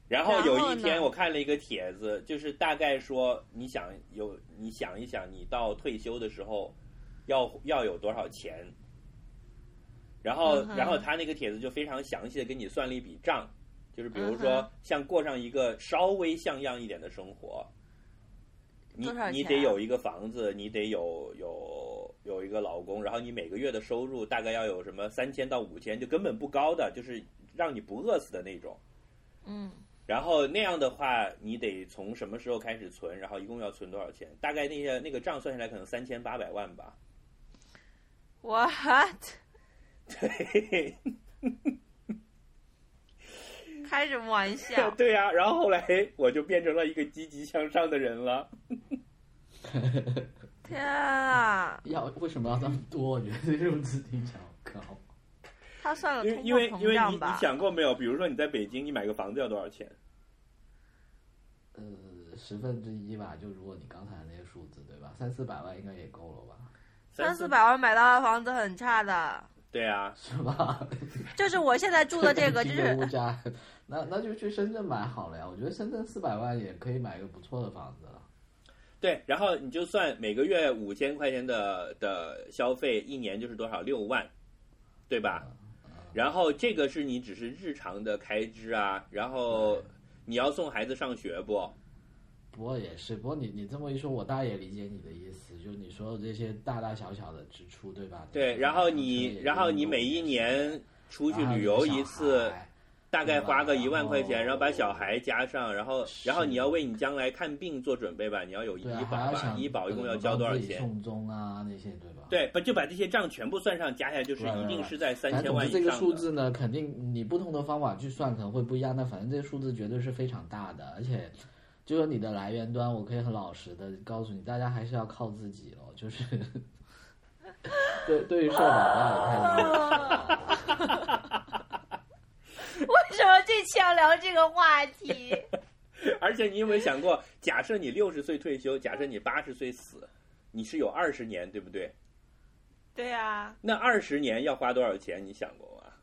然后有一天我看了一个帖子，就是大概说，你想有你想一想，你到退休的时候要要有多少钱？然后然后他那个帖子就非常详细的给你算了一笔账，就是比如嗯说像过上一个稍微像样一点的生活，你你得有一个房子，你得有有有一个老公，然后你每个月的收入大概要有什么三千到五千，就根本不高的，就是让你不饿死的那种。嗯，然后那样的话，你得从什么时候开始存？然后一共要存多少钱？大概那些那个账算下来可能三千八百万吧。What？对，开什么玩笑？<laughs> 对呀、然后后来我就变成了一个积极向上的人了。<laughs> 天啊！<laughs> 要为什么要这么多？我觉得这个数字听起来好高。他算了因为通因为因为你货膨胀你？想过没有？比如说你在北京，你买个房子要多少钱？呃，十分之一吧，就如果你刚才那个数字，对吧？三四百万应该也够了吧？三四百万买到的房子很差的，对啊，是吧？就是我现在住的这个，就是价，<laughs> 那那就去深圳买好了呀。我觉得深圳四百万也可以买一个不错的房子了。对，然后你就算每个月五千块钱的的消费，一年就是多少六万，对吧？然后这个是你只是日常的开支啊，然后你要送孩子上学不？不过也是，不过你你这么一说，我大概也理解你的意思，就是你说的这些大大小小的支出，对吧？对，然后你然后你每一年出去旅游一次，大概花个一万块钱，然后把小孩加上，然后然后你要为你将来看病做准备吧，你要有医保吧，医保一共要呃交多少钱？送终啊那些，对吧？对，把就把这些账全部算上，加起来就是一定是在三千反正总之这万以上的。个数字呢，肯定你不同的方法去算可能会不一样，但反正这个数字绝对是非常大的，而且就说你的来源端，我可以很老实的告诉你，大家还是要靠自己咯，就是对对于社保大也太低了。<laughs> 为什么这期要聊这个话题？<laughs> 而且你有没有想过，假设你六十岁退休，假设你八十岁死，你是有二十年，对不对？对啊，那二十年要花多少钱？你想过吗？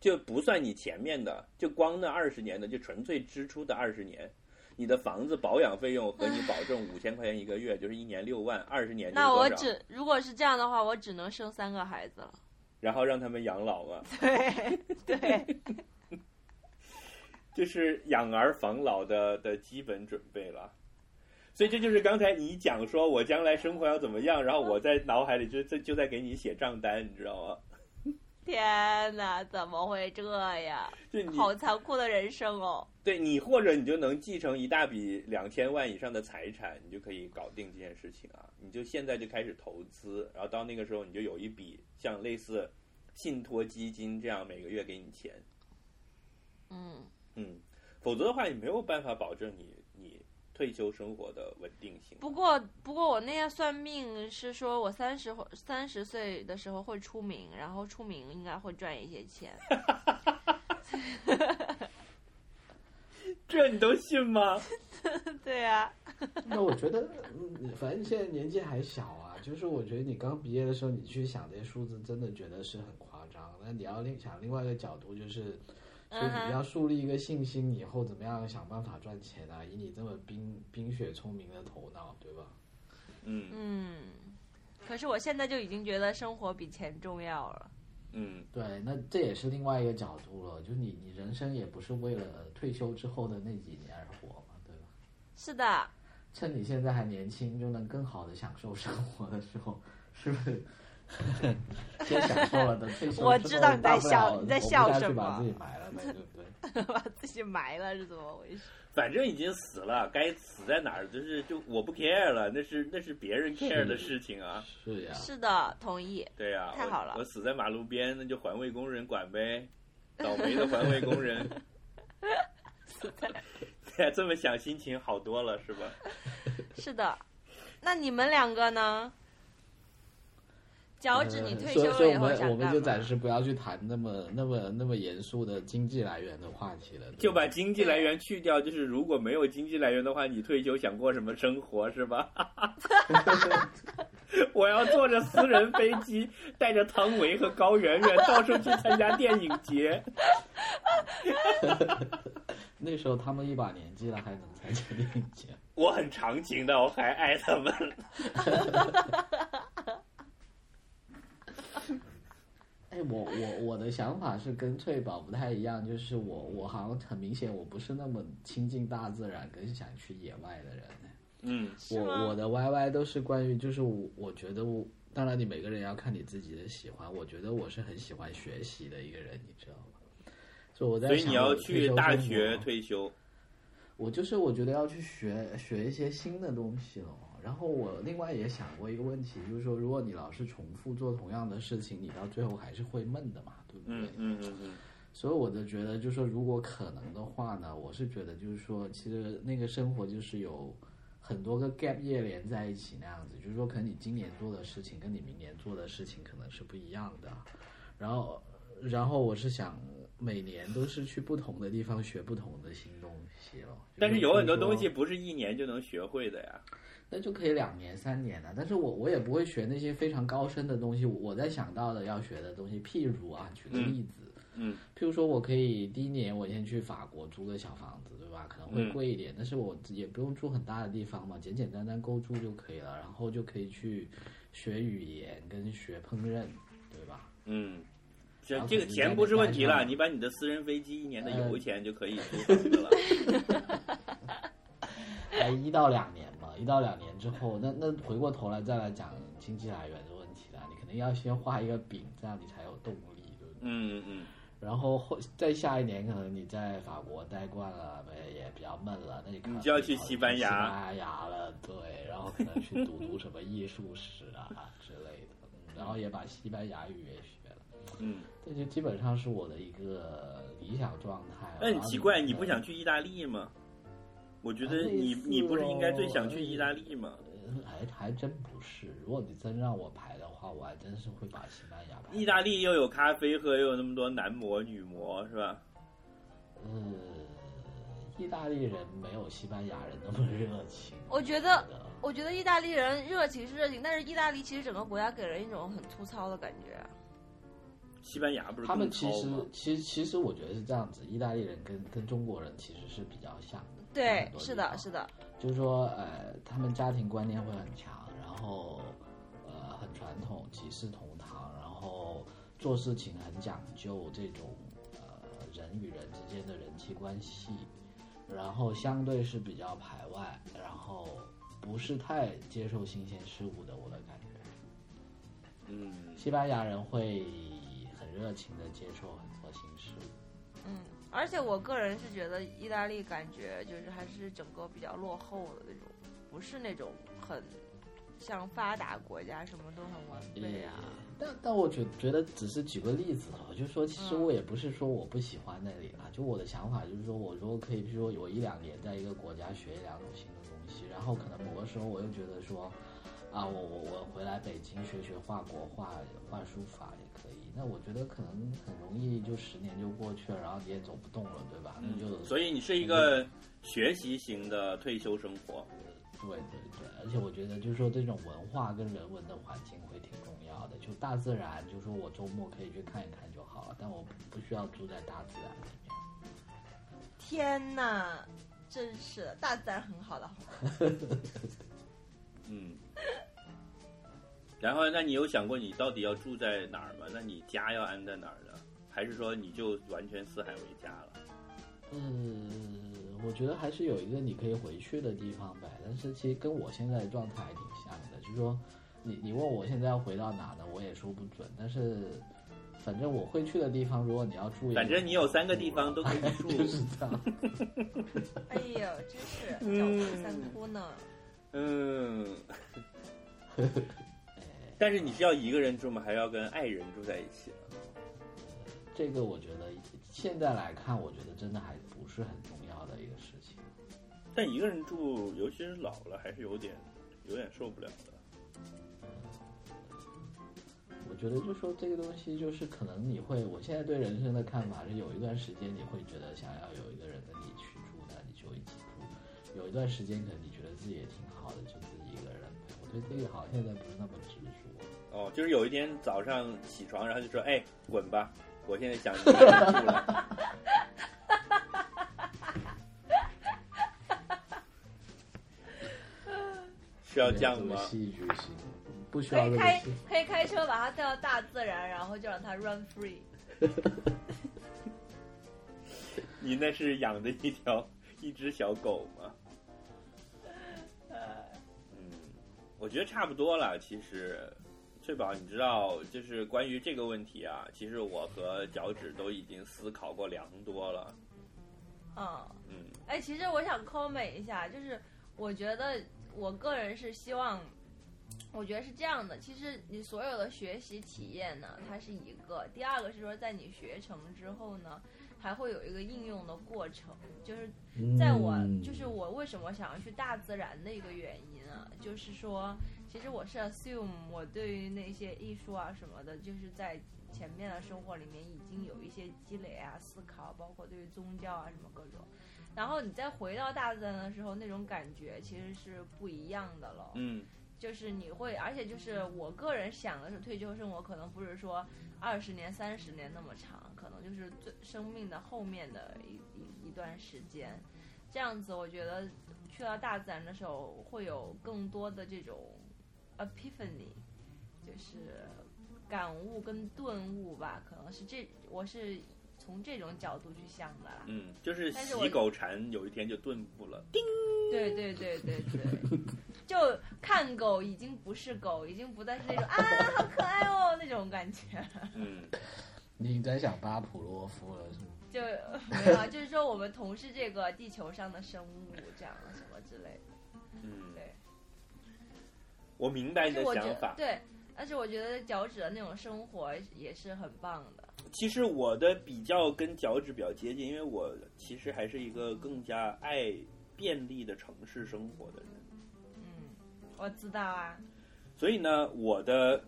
就不算你前面的，就光那二十年的，就纯粹支出的二十年，你的房子保养费用和你保证五千块钱一个月，就是一年六万，二十年那我？只如果是这样的话，我只能生三个孩子了。然后让他们养老嘛，<laughs> 对对，<laughs> 就是养儿防老的的基本准备了。所以这就是刚才你讲说我将来生活要怎么样，然后我在脑海里就就就在给你写账单，你知道吗？天哪，怎么会这样？就好残酷的人生哦！对你或者你就能继承一大笔两千万以上的财产，你就可以搞定这件事情啊！你就现在就开始投资，然后到那个时候你就有一笔像类似信托基金这样每个月给你钱，嗯，嗯，否则的话你没有办法保证你你退休生活的稳定性。不过不过我那天算命是说我三十三十岁的时候会出名，然后出名应该会赚一些钱。<laughs> 这你都信吗？<laughs> 对啊，那我觉得，嗯，反正现在年纪还小啊，就是我觉得你刚毕业的时候，你去想这些数字，真的觉得是很夸张。那你要另想另外一个角度，就是，所以你要树立一个信心，以后怎么样想办法赚钱啊？以你这么冰冰雪聪明的头脑，对吧？嗯嗯，可是我现在就已经觉得生活比钱重要了。嗯对，那这也是另外一个角度了，就是你你人生也不是为了退休之后的那几年而活嘛，对吧？是的，趁你现在还年轻，就能更好的享受生活的时候，是不是？先享受了，等退休我知道你在笑你在笑什么把自己埋了呗，对不对？把自己埋了是怎么回事？反正已经死了，该死在哪儿就是就我不 care 了，那是那是别人 care 的事情啊。是呀，是的，同意。对呀、太好了我，我死在马路边，那就环卫工人管呗，倒霉的环卫工人。<laughs> 对呀，这么想心情好多了，是吧？是的，那你们两个呢？脚趾，你退休呃所以所以我们我们？就暂时不要去谈那么那么那么严肃的经济来源的话题了，就把经济来源去掉，就是如果没有经济来源的话，你退休想过什么生活是吧？<laughs> 我要坐着私人飞机，带着汤唯和高圆圆到处去参加电影节。<laughs> 那时候他们一把年纪了，还能参加电影节？我很长情的，我还爱他们。<laughs> <laughs> 哎，我我我的想法是跟翠宝不太一样，就是我我好像很明显我不是那么亲近大自然跟想去野外的人。嗯我我的 YY 都是关于，就是我我觉得我，当然你每个人要看你自己的喜欢，我觉得我是很喜欢学习的一个人，你知道吗？所以我在所以你要去大学退休。我就是我觉得要去学学一些新的东西了。然后我另外也想过一个问题，就是说，如果你老是重复做同样的事情，你到最后还是会闷的嘛，对不对？嗯嗯嗯嗯所以我就觉得，就是说，如果可能的话呢，我是觉得，就是说，其实那个生活就是有很多个 gap 夜连在一起那样子，就是说，可能你今年做的事情跟你明年做的事情可能是不一样的。然后，然后我是想每年都是去不同的地方学不同的新东西了。但是有很多东西不是一年就能学会的呀。那就可以两年三年的。但是我我也不会学那些非常高深的东西。我在想到的要学的东西，譬如啊，举个例子。嗯譬如说，我可以第一年我先去法国租个小房子，对吧？可能会嗯贵一点，但是我也不用住很大的地方嘛，简简单单够住就可以了。然后就可以去学语言跟学烹饪，对吧？嗯，这这个钱不是问题了，你把你的私人飞机一年的呃油钱就可以租房子了。<laughs> 哎，一到两年嘛，一到两年之后，那那回过头来再来讲经济来源的问题了，你肯定要先画一个饼，这样你才有动力，对不对？嗯嗯嗯。然后后再下一年，可能你在法国待惯了，也也比较闷了，那你可能你就要去西班牙西班牙了，对，然后可能去读读什么艺术史啊之类的，嗯然后也把西班牙语也学了，嗯，这就基本上是我的一个理想状态。那很奇怪，你不想去意大利吗？我觉得你似你不是应该最哦想去意大利吗？呃还还真不是。如果你真让我排的话，我还真是会把西班牙排。意大利又有咖啡喝，又有那么多男模女模，是吧？呃，意大利人没有西班牙人那么热情。我觉得，我觉得意大利人热情是热情，但是意大利其实整个国家给人一种很粗糙的感觉。西班牙不是他们其实？其实其实我觉得是这样子，意大利人跟跟中国人其实是比较像的。对是的，是的，就是说，呃，他们家庭观念会很强，然后呃很传统，几世同堂，然后做事情很讲究这种呃人与人之间的人际关系，然后相对是比较排外，然后不是太接受新鲜事物的，我的感觉。嗯，西班牙人会很热情的接受很多新事物。嗯，而且我个人是觉得意大利感觉就是还是整个比较落后的那种，不是那种很像发达国家什么都很完备啊。但但我觉觉得只是举个例子哈，就是说，其实嗯我也不是说我不喜欢那里啦，就我的想法就是说，我如果可以，比如说有一两年在一个国家学一两种新的东西，然后可能某个时候我又觉得说，啊，我我我回来北京学学画国画、画书法也可以，那我觉得可能很容易就十年就过去了，然后你也走不动了，对吧？那就所以你是一个学习型的退休生活。对对对，而且我觉得就是说这种文化跟人文的环境会挺重要要的，就大自然，就说我周末可以去看一看就好了，但我不不需要住在大自然里面。天哪，真是的，大自然很好的，<laughs> 嗯。<laughs> 然后，那你有想过你到底要住在哪儿吗？那你家要安在哪儿呢？还是说你就完全四海为家了？嗯，我觉得还是有一个你可以回去的地方呗。但是其实跟我现在的状态还挺像的，就是说，你你问我现在要回到哪呢，我也说不准。但是反正我会去的地方，如果你要住，反正你有三个地方都可以住，<laughs> 就是这样。哎呦，真是狡兔三窟呢。嗯。<laughs> 但是你是要一个人住吗？还是要跟爱人住在一起？这个我觉得现在来看，我觉得真的还不是很重要的一个事情。但一个人住，尤其是老了，还是有点有点受不了的。我觉得就说这个东西，就是可能你会，我现在对人生的看法是，有一段时间你会觉得想要有一个人跟你去住那，你就一起住；有一段时间可能你觉得自己也挺好的，就自己一个人。我对这个好像现在不是那么执着。哦，就是有一天早上起床，然后就说：“哎，滚吧！我现在想一个人住了。”需要这样吗？戏剧性，不需要可以开可以开车把它带到大自然，然后就让它 run free。<laughs> 你那是养的一条一只小狗吗？我觉得差不多了。其实，翠宝，你知道，就是关于这个问题啊，其实我和脚趾都已经思考过良多了。嗯嗯，哎，其实我想 comment 一下，就是我觉得。我个人是希望，我觉得是这样的。其实你所有的学习体验呢，它是一个；第二个是说，在你学成之后呢，还会有一个应用的过程。就是在我，就是我为什么想要去大自然的一个原因啊，就是说，其实我是 assume 我对于那些艺术啊什么的，就是在前面的生活里面已经有一些积累啊、思考，包括对于宗教啊什么各种。然后你再回到大自然的时候，那种感觉其实是不一样的了。嗯，就是你会，而且就是我个人想的是，退休生活可能不是说二十年、三十年那么长，可能就是最生命的后面的一一一段时间。这样子，我觉得去到大自然的时候，会有更多的这种 epiphany，就是感悟跟顿悟吧。可能是这，我是。从这种角度去想的，嗯，就是洗狗禅有一天就顿悟了，叮，对对对对对，就看狗已经不是狗，已经不再是那种啊 <laughs> 好可爱哦那种感觉，嗯，你在想巴甫洛夫了是吗？就没有，就是说我们同是这个地球上的生物，这样什么之类的，嗯，对，我明白你的想法，对，但是我觉得脚趾的那种生活也是很棒的。其实我的比较跟脚趾比较接近，因为我其实还是一个更加爱便利的城市生活的人。嗯，我知道啊。所以呢，我的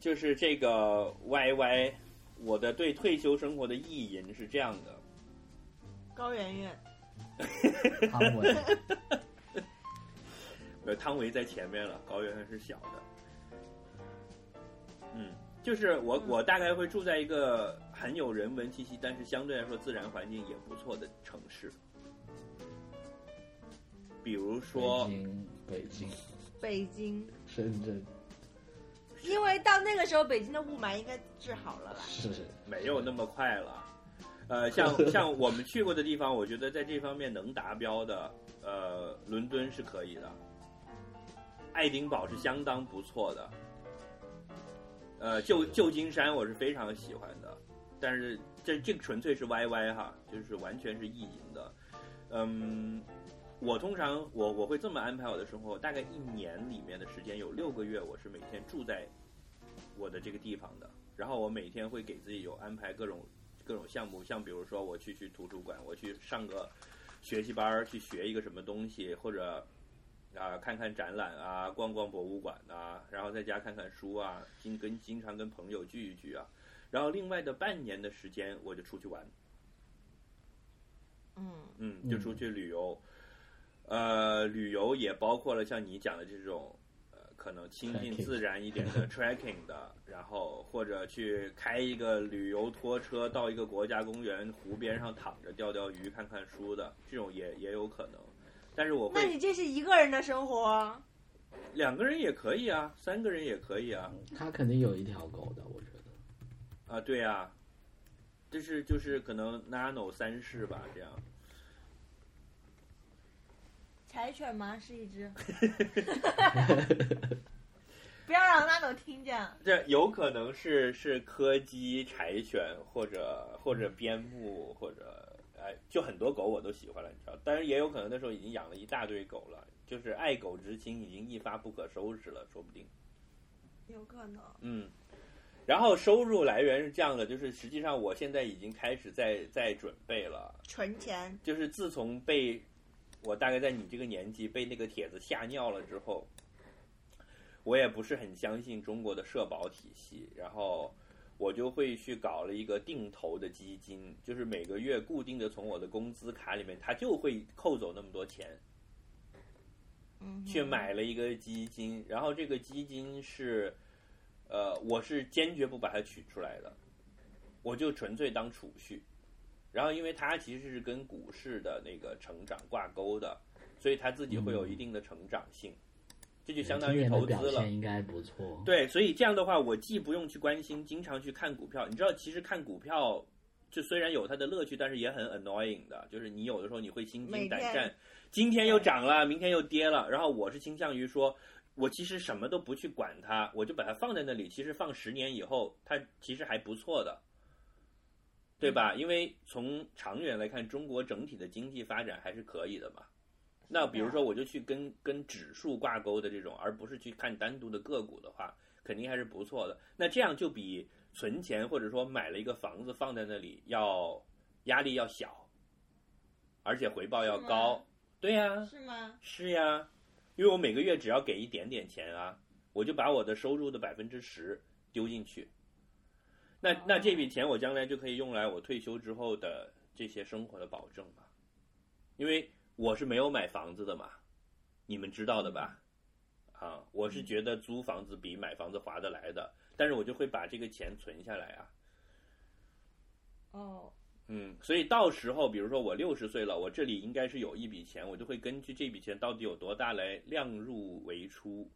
就是这个 YY，我的对退休生活的意淫是这样的。高圆圆。汤唯。<laughs> 呃，汤唯在前面了，高圆圆是小的。嗯。就是我，我大概会住在一个很有人文气息，但是相对来说自然环境也不错的城市，比如说北京、北京、深圳。因为到那个时候，北京的雾霾应该治好了吧？是，没有那么快了。呃，像 <laughs> 像我们去过的地方，我觉得在这方面能达标的，呃，伦敦是可以的，爱丁堡是相当不错的。呃，旧旧金山我是非常喜欢的，但是这这个纯粹是 YY 哈，就是完全是意淫的。嗯，我通常我我会这么安排我的生活，大概一年里面的时间有六个月，我是每天住在我的这个地方的。然后我每天会给自己有安排各种各种项目，像比如说我去去图书馆，我去上个学习班儿，去学一个什么东西，或者。啊，看看展览啊，逛逛博物馆啊，然后在家看看书啊，经跟经常跟朋友聚一聚啊，然后另外的半年的时间我就出去玩，嗯嗯，就出去旅游，呃，旅游也包括了像你讲的这种，呃，可能亲近自然一点的 tracking 的，然后或者去开一个旅游拖车到一个国家公园湖边上躺着钓钓鱼、看看书的，这种也也有可能。但是我会那你这是一个人的生活，两个人也可以啊，三个人也可以啊，他肯定有一条狗的，我觉得。啊，对呀、就是就是可能 nano 三世吧，这样。柴犬吗？是一只。<laughs> 不要让那种听见。这有可能是是柯基、柴犬，或者或者边牧，或者哎，就很多狗我都喜欢了，你知道。但是也有可能那时候已经养了一大堆狗了，就是爱狗之心已经一发不可收拾了，说不定。有可能。嗯，然后收入来源是这样的，就是实际上我现在已经开始在在准备了，存钱，就是自从被我大概在你这个年纪被那个帖子吓尿了之后，我也不是很相信中国的社保体系，然后我就会去搞了一个定投的基金，就是每个月固定的从我的工资卡里面，它就会扣走那么多钱，嗯，去买了一个基金，然后这个基金是，呃，我是坚决不把它取出来的，我就纯粹当储蓄。然后，因为它其实是跟股市的那个成长挂钩的，所以它自己会有一定的成长性，这就相当于投资了表现。应该不错。对，所以这样的话，我既不用去关心，经常去看股票。你知道，其实看股票，就虽然有它的乐趣，但是也很 annoying 的。就是你有的时候你会心惊胆战，今天又涨了，明天又跌了。然后我是倾向于说，我其实什么都不去管它，我就把它放在那里。其实放十年以后，它其实还不错的，对吧？因为从长远来看，中国整体的经济发展还是可以的嘛。那比如说，我就去跟跟指数挂钩的这种，而不是去看单独的个股的话，肯定还是不错的。那这样就比存钱或者说买了一个房子放在那里要压力要小，而且回报要高。对呀、是吗？是呀，因为我每个月只要给一点点钱啊，我就把我的收入的百分之十丢进去。那那这笔钱我将来就可以用来我退休之后的这些生活的保证嘛，因为我是没有买房子的嘛，你们知道的吧？啊，我是觉得租房子比买房子划得来的，但是我就会把这个钱存下来啊。哦，嗯，所以到时候，比如说我六十岁了，我这里应该是有一笔钱，我就会根据这笔钱到底有多大来量入为出。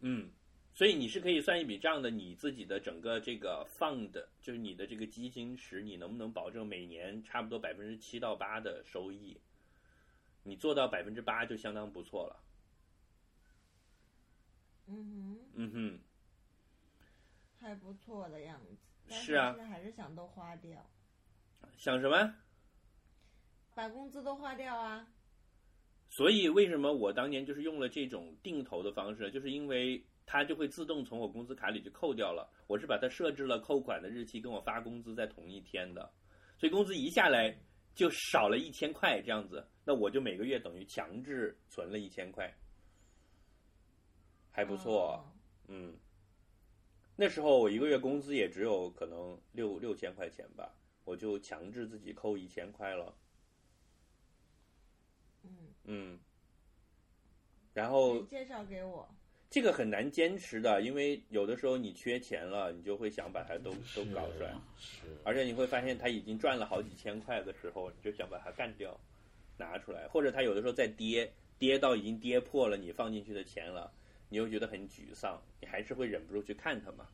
嗯，所以你是可以算一笔账的，你自己的整个这个 fund，就是你的这个基金池，你能不能保证每年差不多百分之七到八的收益？你做到百分之八就相当不错了。嗯哼嗯哼，还不错的样子。是啊现在还是想都花掉，想什么？把工资都花掉啊。所以为什么我当年就是用了这种定投的方式，就是因为它就会自动从我工资卡里就扣掉了。我是把它设置了扣款的日期跟我发工资在同一天的，所以工资一下来就少了一千块这样子，那我就每个月等于强制存了一千块，还不错。哦嗯，那时候我一个月工资也只有可能六六千块钱吧，我就强制自己扣一千块了。嗯，嗯，然后介绍给我。这个很难坚持的，因为有的时候你缺钱了，你就会想把它都都搞出来，是，而且你会发现他已经赚了好几千块的时候，你就想把它干掉，拿出来，或者他有的时候在跌，跌到已经跌破了你放进去的钱了，你又觉得很沮丧，你还是会忍不住去看它嘛。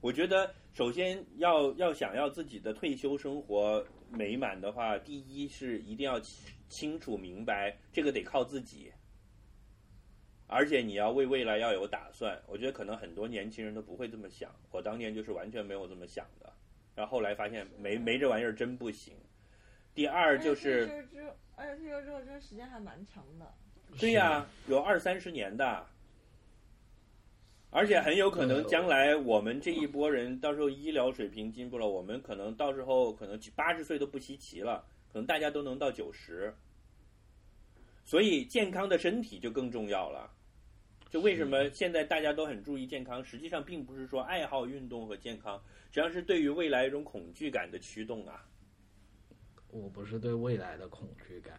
我觉得首先要要想要自己的退休生活美满的话，第一是一定要清清楚明白，这个得靠自己。而且你要为未来要有打算，我觉得可能很多年轻人都不会这么想。我当年就是完全没有这么想的，然后后来发现没没这玩意儿真不行。第二就是，而且退休之后，而且退休之后，这时间还蛮长的。对呀、有二三十年的，而且很有可能将来我们这一波人到时候医疗水平进步了，我们可能到时候可能八十岁都不稀奇了，可能大家都能到九十。所以健康的身体就更重要了。就为什么现在大家都很注意健康，实际上并不是说爱好运动和健康，实际上是对于未来一种恐惧感的驱动啊。我不是对未来的恐惧感，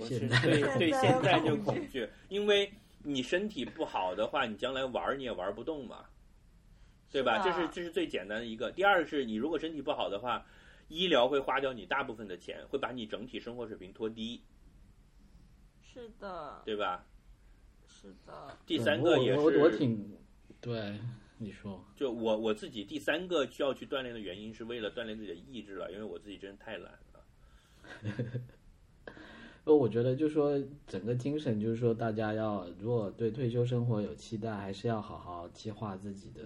我对现在对对现在就恐惧，因为你身体不好的话，你将来玩儿你也玩不动嘛，对吧？这是这是最简单的一个。第二是你如果身体不好的话，医疗会花掉你大部分的钱，会把你整体生活水平拖低，是的，对吧？是的，第三个也我我我，挺对你说，就我我自己第三个需要去锻炼的原因是为了锻炼自己的意志了，因为我自己真的太懒了。<laughs> 呃，我觉得就是说，整个精神就是说，大家要如果对退休生活有期待，还是要好好计划自己的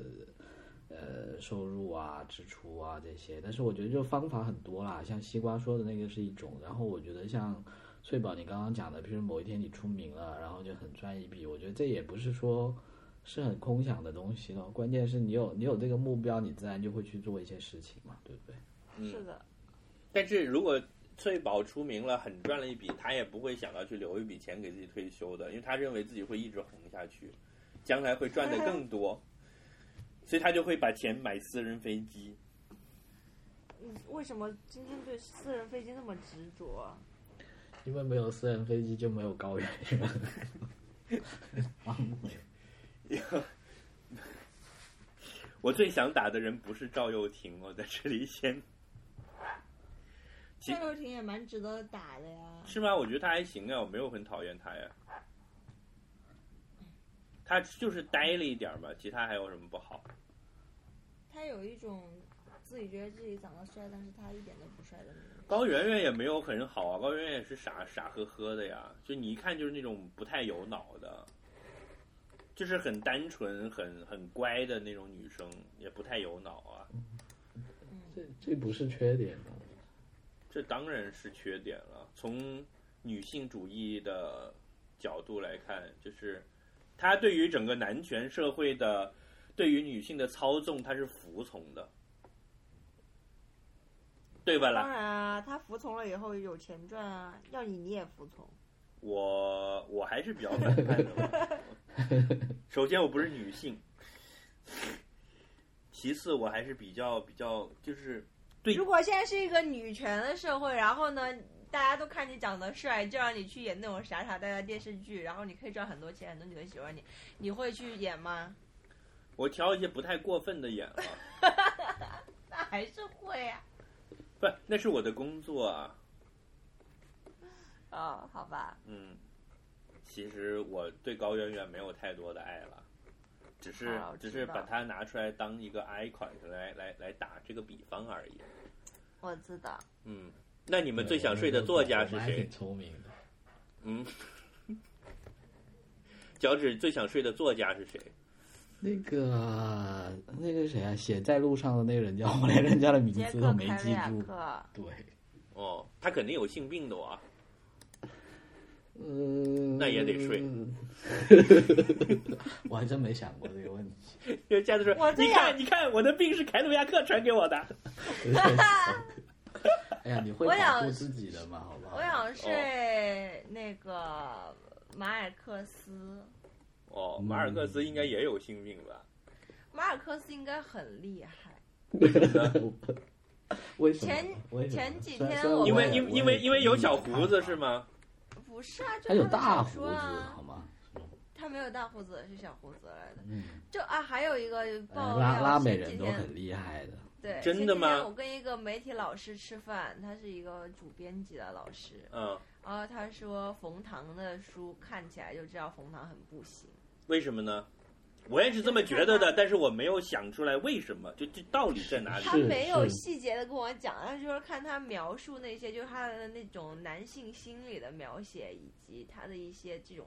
呃收入啊、支出啊这些。但是我觉得就方法很多啦，像西瓜说的那个是一种，然后我觉得像翠宝你刚刚讲的，比如某一天你出名了，然后就很赚一笔，我觉得这也不是说是很空想的东西咯。关键是你有你有这个目标，你自然就会去做一些事情嘛，对不对？嗯是的，但是如果翠宝出名了，很赚了一笔，他也不会想到去留一笔钱给自己退休的，因为他认为自己会一直红下去，将来会赚得更多，所以他就会把钱买私人飞机。你为什么今天对私人飞机那么执着啊？因为没有私人飞机就没有高圆圆。<laughs> 我最想打的人不是赵又廷，我在这里先赵又廷也蛮值得打的呀。是吗？我觉得他还行啊，我没有很讨厌他呀。他就是呆了一点嘛，其他还有什么不好？他有一种自己觉得自己长得帅，但是他一点都不帅的那种。高圆圆也没有很好啊，高圆圆也是傻傻呵呵的呀，就你一看就是那种不太有脑的，就是很单纯、很很乖的那种女生，也不太有脑啊。这这不是缺点吗？这当然是缺点了。从女性主义的角度来看，就是他对于整个男权社会的对于女性的操纵，他是服从的，对吧啦？当然啊，他服从了以后有钱赚啊，要你你也服从。我我还是比较反叛的。<laughs> 首先，我不是女性；其次，我还是比较比较就是对如果现在是一个女权的社会，然后呢，大家都看你长得帅，就让你去演那种傻傻呆呆电视剧，然后你可以赚很多钱，很多女的喜欢你，你会去演吗？我挑一些不太过分的演了，<laughs> 那还是会啊。不，那是我的工作啊。哦，好吧，嗯，其实我对高圆圆没有太多的爱了，只是只是把它拿出来当一个 icon 来来来打这个比方而已。我知道。嗯，那你们最想睡的作家是谁？聪明的。嗯，<laughs> 脚趾最想睡的作家是谁？那个那个谁啊，写在路上的那个人叫我连人家的名字都没记住。对，哦，他肯定有性病的啊。嗯，那也得睡。<laughs> 我还真没想过这个问题。因为下次说我，这你看，你看，我的病是凯鲁亚克传给我的。<laughs> 哎呀，你会保我想护自己的嘛？好不好？我想睡那个马尔克斯。哦，马尔克斯应该也有性病吧？马尔克斯应该很厉害。<laughs> 为什么？前前几天我因为因因为因为有小胡子是？吗？不是啊，就他有大胡子，好吗？他没有大胡子，是小胡子来的。嗯，就啊，还有一个爆呃料，拉拉美人都很厉害的。对，真的吗前我跟一个媒体老师吃饭，他是一个主编辑的老师，嗯，然后他说冯唐的书看起来就知道冯唐很不行。为什么呢？我也是这么觉得的，但是我没有想出来为什么，就这道理在哪里？他没有细节的跟我讲，但是就是看他描述那些，就是他的那种男性心理的描写，以及他的一些这种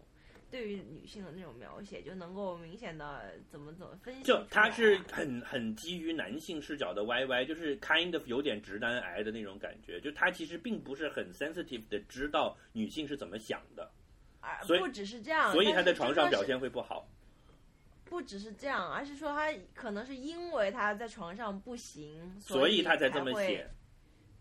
对于女性的那种描写，就能够明显的怎么怎么分析。就他是很很基于男性视角的 YY，就是 kind of 有点直男癌的那种感觉，就他其实并不是很 sensitive 的知道女性是怎么想的，而不只是这样，所以他在床上表现会不好。不只是这样，而是说他可能是因为他在床上不行，所以他才这么写。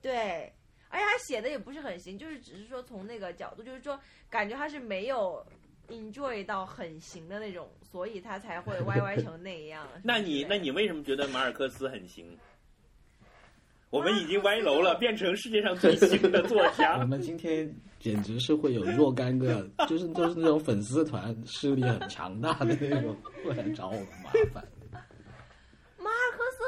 对，而且他写的也不是很行，就是只是说从那个角度，就是说感觉他是没有 enjoy 到很行的那种，所以他才会歪歪成那样。<laughs> 那你那你为什么觉得马尔克斯很行？我们已经歪楼了，变成世界上最新的作家 <laughs> 我。们今天简直是会有若干个，<laughs> 就是都是那种粉丝团势力很强大的那种，过来找我们麻烦。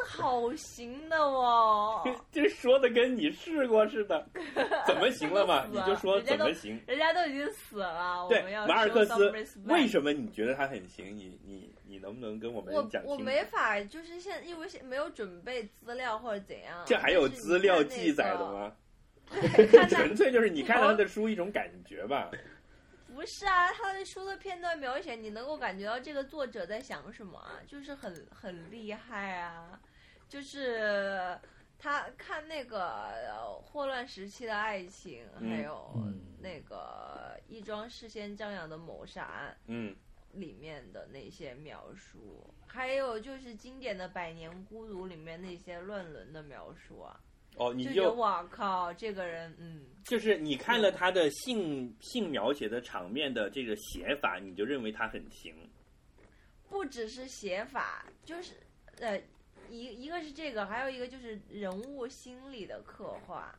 好行的哦，<laughs> 这说的跟你试过似的，<laughs> 怎么行了嘛？你就说怎么行？人家都已经死了，我对们要，马尔克斯为什么你觉得他很行？你你你能不能跟我们讲我？我没法，就是现因为现没有准备资料或者怎样。这还有资料记载的？吗？<laughs> 纯粹就是你看他的书一种感觉吧。不是啊，他的书的片段描写，你能够感觉到这个作者在想什么啊，就是很很厉害啊，就是他看那个呃霍乱时期的爱情，嗯还有嗯那个一桩事先张扬的谋杀案。嗯，里面的那些描述，还有就是经典的《百年孤独》里面那些乱伦的描述啊，哦，你就觉得就哇靠，这个人嗯，就是你看了他的性性描写的场面的这个写法，你就认为他很行。不只是写法，就是呃一一个是这个，还有一个就是人物心理的刻画。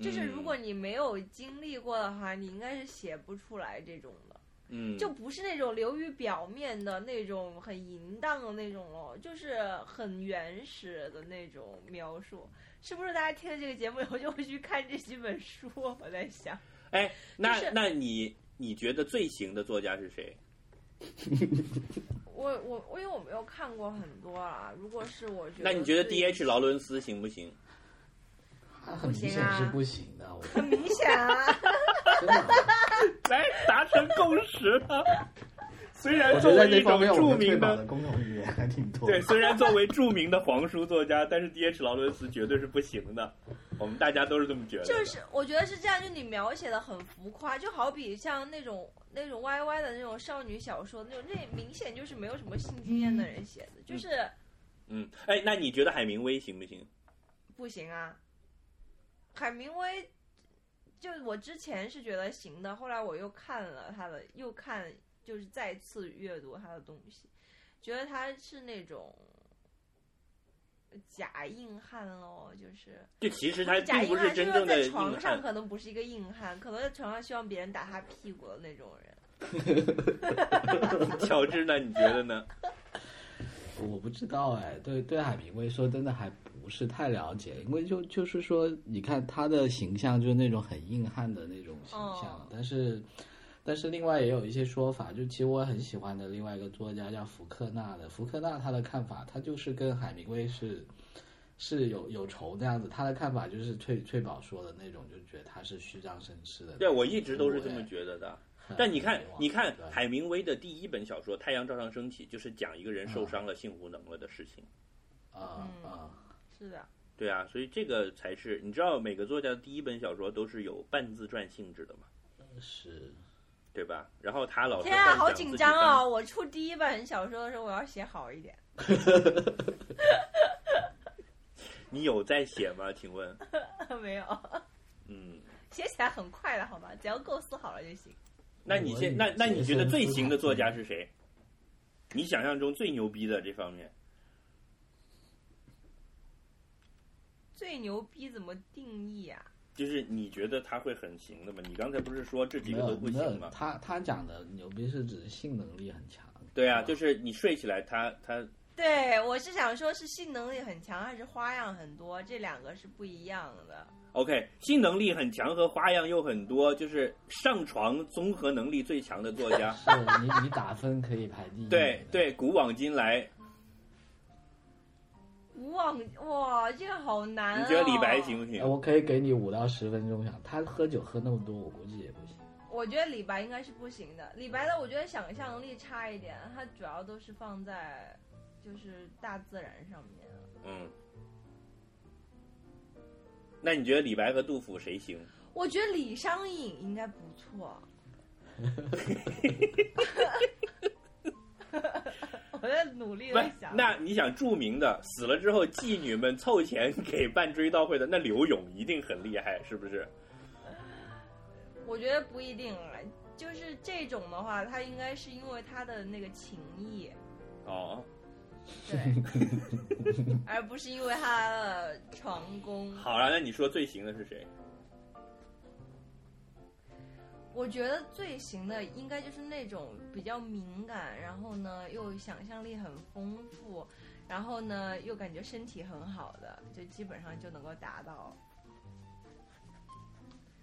就是如果你没有经历过的话，你应该是写不出来这种的，嗯，就不是那种流于表面的那种很淫荡的那种哦，就是很原始的那种描述。是不是大家听了这个节目以后就会去看这几本书？我在想，哎，那、就是那你你觉得最行的作家是谁？<laughs> 我我我因为我没有看过很多啊，如果是我觉得，那你觉得 D H 劳伦斯行不行？他很明显是不行的，我很明显啊，真的。来达成共识了。虽然作为一种著名的公共语言还挺多。对，虽然作为著名的黄书作家，但是 D H 劳伦斯绝对是不行的。我们大家都是这么觉得。就是我觉得是这样，就你描写的很浮夸，就好比像那种那种 Y Y 的那种少女小说，那种那明显就是没有什么性经验的人写的，就是嗯，哎，那你觉得海明威行不行？不行啊。海明威，就我之前是觉得行的，后来我又看了他的，又看就是再次阅读他的东西，觉得他是那种假硬汉喽，就是就其实他假并不是真正的硬在床上汉。可能不是一个硬汉，可能在床上希望别人打他屁股的那种人。<laughs> <laughs> 乔治呢？你觉得呢？<laughs> 我不知道哎，对对，海明威说真的还不是太了解，因为就就是说，你看他的形象就是那种很硬汉的那种形象，哦但是但是另外也有一些说法，就其实我很喜欢的另外一个作家叫福克纳的，福克纳他的看法，他就是跟海明威是是有有仇这样子，他的看法就是翠翠宝说的那种，就觉得他是虚张声势的。对，我一直都是这么觉得的。但你看，你看海明威的第一本小说《太阳照常升起》，就是讲一个人受伤了、性无能了的事情。啊嗯啊，是的，对啊，所以这个才是你知道，每个作家的第一本小说都是有半自传性质的嘛，是对吧？然后他老是天啊，好紧张哦！我出第一本小说的时候，我要写好一点。<laughs> 你有在写吗？请问？<laughs> 没有，嗯，写起来很快的，好吧？只要构思好了就行。那你现那那你觉得最行的作家是？是谁？你想象中最牛逼的这方面，最牛逼怎么定义啊？就是你觉得他会很行的吗？你刚才不是说这几个都不行吗，？他他讲的牛逼是指性能力很强。对啊，就是你睡起来他他对，我是想说，是性能力很强，还是花样很多？这两个是不一样的。OK，性能力很强和花样又很多，就是上床综合能力最强的作家。<laughs> 是你你打分可以排第一。对，对，古往今来，无往哇，这个好难、哦。你觉得李白行？不呃行？我可以给你五到十分钟想，他喝酒喝那么多，我估计也不行。我觉得李白应该是不行的。李白的，我觉得想象力差一点，他主要都是放在就是大自然上面。嗯。那你觉得李白和杜甫谁行？我觉得李商隐应该不错。<laughs> 我在努力的想。那你想著名的死了之后妓女们凑钱给办追悼会的，那刘勇一定很厉害，是不是？我觉得不一定啊，就是这种的话，他应该是因为他的那个情谊。哦，对，<laughs> 而不是因为他的成功。好了，那你说最行的是谁？我觉得最行的应该就是那种比较敏感，然后呢又想象力很丰富，然后呢又感觉身体很好的，就基本上就能够达到。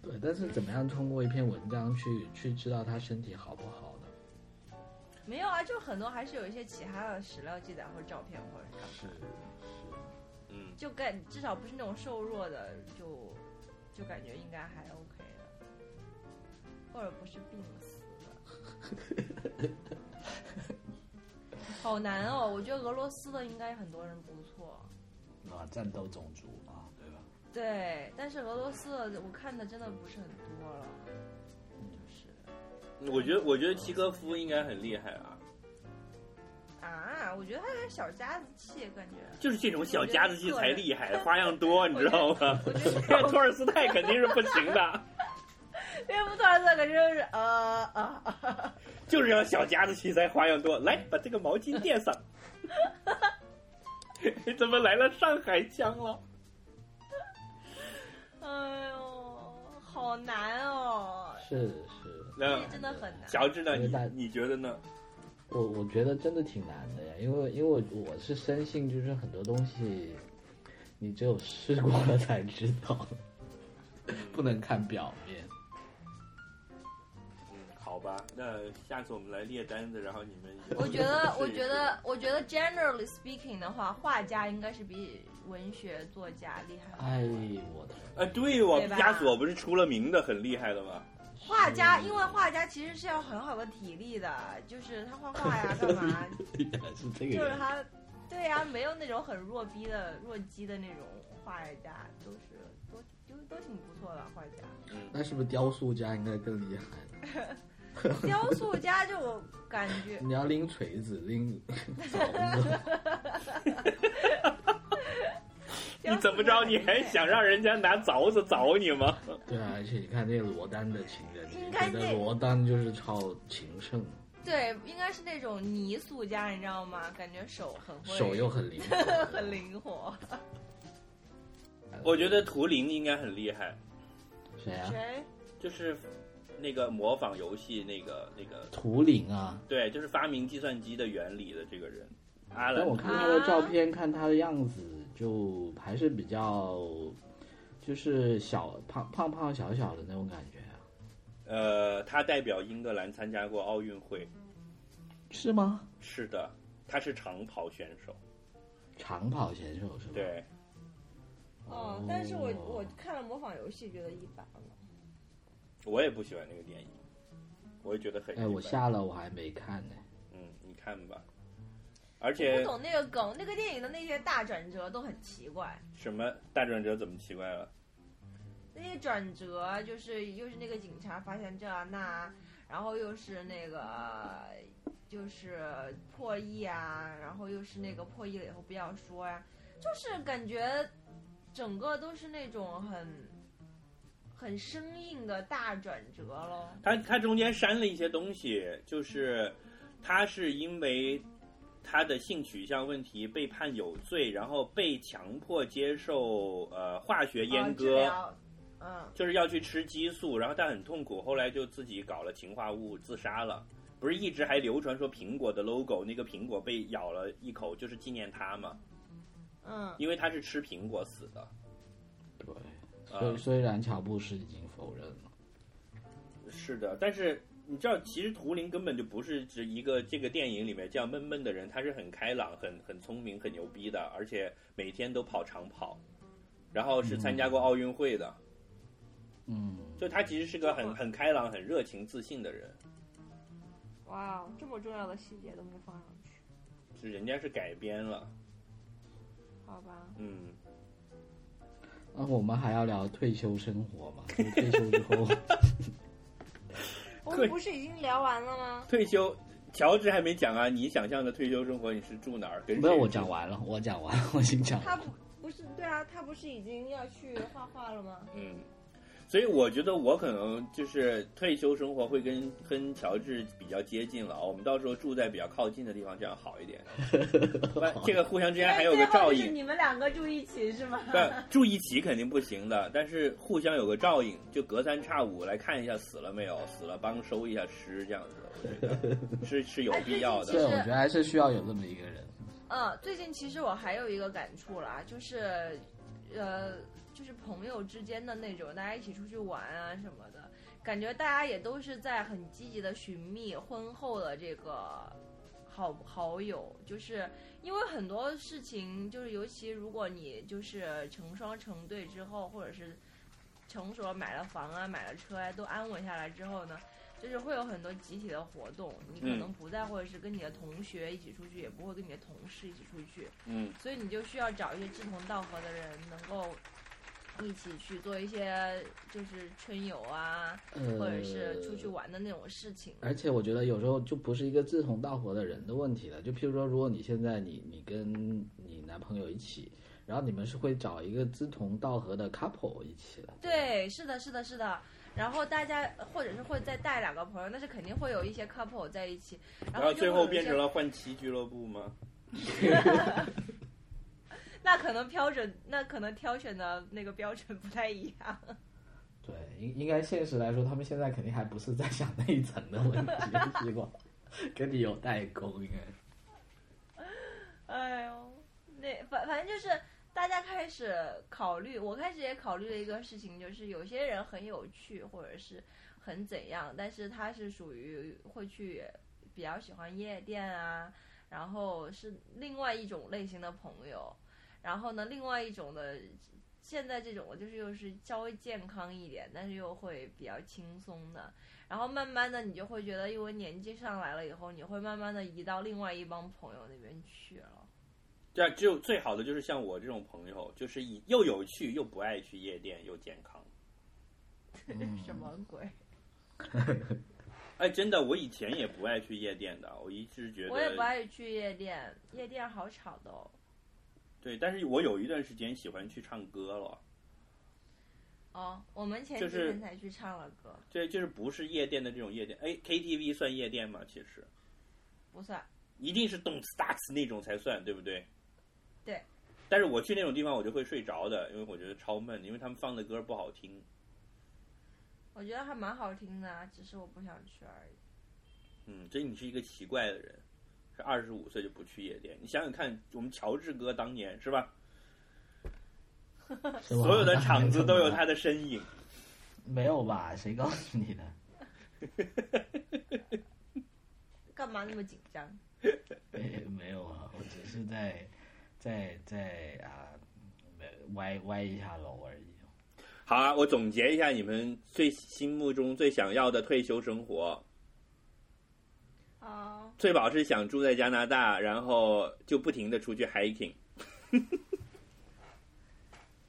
对，但是怎么样通过一篇文章去去知道他身体好不好呢？没有啊，就很多还是有一些其他的史料记载或者照片或者干嘛是嗯，就感至少不是那种瘦弱的，就就感觉应该还 OK 的，或者不是病死的。<laughs> 好难哦，我觉得俄罗斯的应该很多人不错。啊，战斗种族啊，对吧？对，但是俄罗斯的我看的真的不是很多了，就是我觉得我觉得契诃夫应该很厉害啊，啊，我觉得他有点小家子气，感觉。就是这种小家子气才厉害，花样多，<laughs> 你知道吗？我觉得 <laughs> 托尔斯泰肯定是不行的，列夫特尔斯感觉就是呃啊啊，<laughs> 就是要小家子气才花样多。来，把这个毛巾垫上。<laughs> 怎么来了上海腔了？<laughs> 哎呦，好难哦，是是，那真的很难。乔治呢？你你觉得呢？我我觉得真的挺难的呀，因为因为我我是深信，就是很多东西，你只有试过了才知道，不能看表面。那下次我们来列单子，然后你们我觉得，我觉得，我觉得，generally speaking 的话，画家应该是比文学作家厉害。哎，我的啊，对哦，对吧毕加索不是出了名的很厉害的吗？画家，因为画家其实是要很好的体力的，就是他画画呀，干嘛，<laughs> 是这个。就是他，对呀、没有那种很弱逼的、弱鸡的那种画家，都是都都都挺不错的画家。嗯，那是不是雕塑家应该更厉害呢？<laughs> <laughs> 雕塑家就我感觉，你要拎锤子、拎 <laughs> <laughs> 凿子，你怎么着？你还想让人家拿凿子凿你吗？对啊，而且你看那个罗丹的情人，应你觉得该那罗丹就是超情圣，对，应该是那种泥塑家，你知道吗？感觉手很会，手又很灵活，很灵活。我觉得图灵应该很厉害，谁啊？谁？就是那个模仿游戏那个那个，图灵啊！对，就是发明计算机的原理的这个人，阿兰但我看他的照片，看他的样子，就还是比较，就是小胖胖胖小小的那种感觉啊，呃，他代表英格兰参加过奥运会，是吗？是的，他是长跑选手，长跑选手是吧？对，哦，但是我我看了模仿游戏，觉得一般了。我也不喜欢那个电影，我也觉得很一哎，我下了，我还没看呢。嗯，你看吧，而且不懂那个梗，那个电影的那些大转折都很奇怪。什么大转折怎么奇怪了？那些转折就是又是那个警察发现这啊那，然后又是那个就是破译啊，然后又是那个破译了以后不要说呀、就是感觉整个都是那种很很生硬的大转折喽。他他中间删了一些东西，就是他是因为他的性取向问题被判有罪，然后被强迫接受呃化学阉割，疗嗯，就是要去吃激素，然后他很痛苦，后来就自己搞了氰化物自杀了。不是一直还流传说苹果的 logo 那个苹果被咬了一口就是纪念他嘛？嗯，因为他是吃苹果死的。对，啊虽虽然乔布斯已经否认了，是的，但是你知道，其实图灵根本就不是指一个这个电影里面这样闷闷的人，他是很开朗、很很聪明、很牛逼的，而且每天都跑长跑，然后是参加过奥运会的，嗯，就他其实是个很很开朗、很热情、自信的人，哇哦，这么重要的细节都没放上去，是人家是改编了，好吧？嗯，那我们还要聊退休生活嘛？就退休之后，<laughs> 我们不是已经聊完了吗？退休。乔治还没讲啊，你想象的退休生活你是住哪儿？没有我讲完了，我讲完了，我已经讲完了。他不不是对啊，他不是已经要去画画了吗？嗯，所以我觉得我可能就是退休生活会跟跟乔治比较接近了。我们到时候住在比较靠近的地方，这样好一点。<laughs> 这个互相之间还有个照应。你们两个住一起是吗？对住一起肯定不行的，但是互相有个照应，就隔三差五来看一下死了没有，死了帮收一下尸，这样子，我觉得是是有必要的。对，我觉得还是需要有这么一个人。嗯，最近其实我还有一个感触啦，就是，呃，就是朋友之间的那种，大家一起出去玩啊什么的，感觉大家也都是在很积极的寻觅婚后的这个好好友，就是因为很多事情，就是尤其如果你就是成双成对之后，或者是成熟了买了房啊、买了车啊，都安稳下来之后呢。就是会有很多集体的活动，你可能不再或者是跟你的同学一起出去，也不会跟你的同事一起出去，嗯，所以你就需要找一些志同道合的人，能够一起去做一些就是春游啊，呃或者是出去玩的那种事情。而且我觉得有时候就不是一个志同道合的人的问题了。就譬如说，如果你现在你你跟你男朋友一起，然后你们是会找一个志同道合的 couple 一起的。对，是的，是的，是的。然后大家或者是会再带两个朋友，那是肯定会有一些 couple 在一起，然后最后变成了换妻俱乐部吗？<laughs> <laughs> <laughs> 那可能标准，那可能挑选的那个标准不太一样。对，应应该现实来说，他们现在肯定还不是在想那一层的问题，<laughs> 结果跟你有代沟，应该。哎呦，那反反正就是大家开始考虑，我开始也考虑了一个事情，就是有些人很有趣，或者是很怎样，但是他是属于会去比较喜欢夜店啊，然后是另外一种类型的朋友，然后呢，另外一种的。现在这种就是又是稍微健康一点，但是又会比较轻松的，然后慢慢的你就会觉得，因为年纪上来了以后，你会慢慢的移到另外一帮朋友那边去了。这样只有最好的就是像我这种朋友，就是以又有趣又不爱去夜店又健康。<laughs> 什么鬼？<laughs> 哎，真的，我以前也不爱去夜店的，我一直觉得我也不爱去夜店，夜店好吵的哦。对，但是我有一段时间喜欢去唱歌了。哦，我们前几天才去唱了歌，对就是不是夜店的这种夜店。哎，KTV 算夜店吗？其实不算。一定是动次打次那种才算，对不对？对。但是我去那种地方，我就会睡着的，因为我觉得超闷，因为他们放的歌不好听。我觉得还蛮好听的啊，只是我不想去而已。嗯，所以你是一个奇怪的人，是二十五岁就不去夜店。你想想看，我们乔治哥当年是吧？<laughs> 所有的场子都有他的身影。没有吧？谁告诉你的？<laughs> 干嘛那么紧张？<laughs> 没没有啊，我只是在在在啊，歪歪一下楼而已。好啊，我总结一下你们最心目中最想要的退休生活。啊，翠宝是想住在加拿大，然后就不停的出去 hiking。<laughs>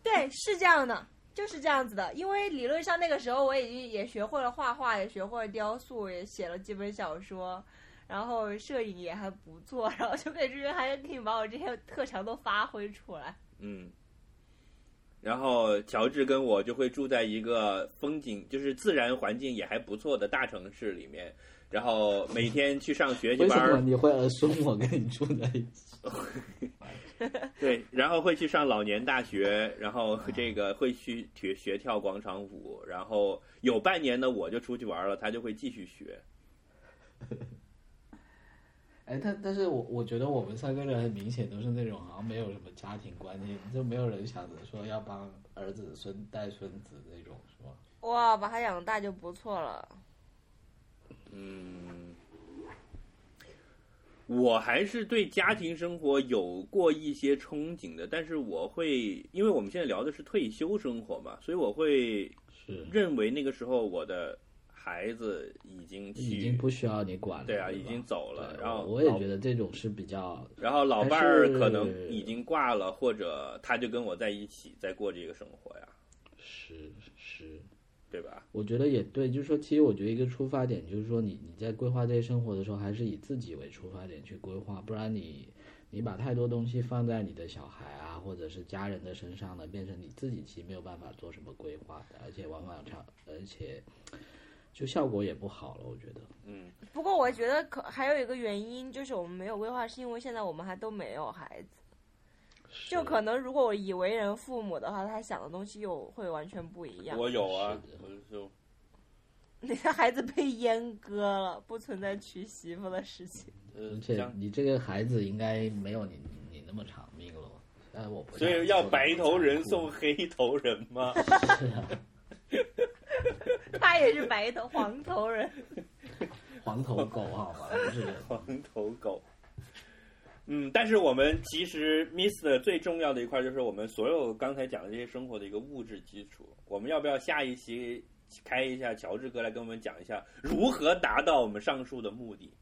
对，是这样的，就是这样子的。因为理论上那个时候我已经也学会了画画，也学会了雕塑，也写了几本小说，然后摄影也还不错，然后就可以这边还可以把我这些特长都发挥出来。嗯，然后乔治跟我就会住在一个风景就是自然环境也还不错的大城市里面，然后每天去上学习为什班你会耳顺我跟你住在一起？<laughs> 对，然后会去上老年大学，然后这个会去学学跳广场舞，然后有半年呢我就出去玩了，他就会继续学。<laughs> 哎，但但是我我觉得我们三个人很明显都是那种好像没有什么家庭观念，就没有人想着说要帮儿子孙带孙子那种，是吧？哇，把他养大就不错了。嗯，我还是对家庭生活有过一些憧憬的，但是我会，因为我们现在聊的是退休生活嘛，所以我会是，认为那个时候我的孩子已经去，已经不需要你管了。对啊，吧已经走了，然后我也觉得这种是比较然后老伴儿可能已经挂了，或者他就跟我在一起在过这个生活呀，是是。对吧？我觉得也对，就是说，其实我觉得一个出发点就是说你，你在规划这些生活的时候，还是以自己为出发点去规划，不然你你把太多东西放在你的小孩啊，或者是家人的身上呢，变成你自己其实没有办法做什么规划的，而且往往超，而且就效果也不好了，我觉得。嗯，不过我觉得可还有一个原因就是我们没有规划，是因为现在我们还都没有孩子。就可能如果我以为人父母的话，他想的东西又会完全不一样。我有啊，我就你的孩子被阉割了，不存在娶媳妇的事情。呃而，且这样你这个孩子应该没有你你那么长命了。但我不所以要白头人送黑头人吗？<laughs> 是啊，他也是白头黄头人。黄头狗好吗？不是人。<laughs> 黄头狗。嗯，但是我们其实 miss 的最重要的一块就是我们所有刚才讲的这些生活的一个物质基础。我们要不要下一期开一下乔治哥来跟我们讲一下如何达到我们上述的目的？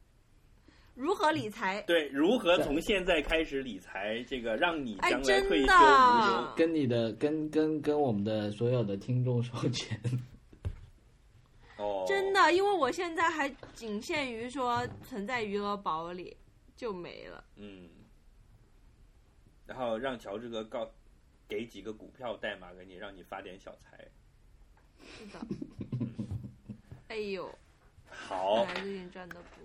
如何理财？对，如何从现在开始理财，这个让你哎，将来真退休无忧。的，跟你的跟跟跟我们的所有的听众收钱，哦，真的，因为我现在还仅限于说存在余额宝里，就没了。嗯。然后让乔治哥告给几个股票代码给你，让你发点小财。是的。哎呦，好，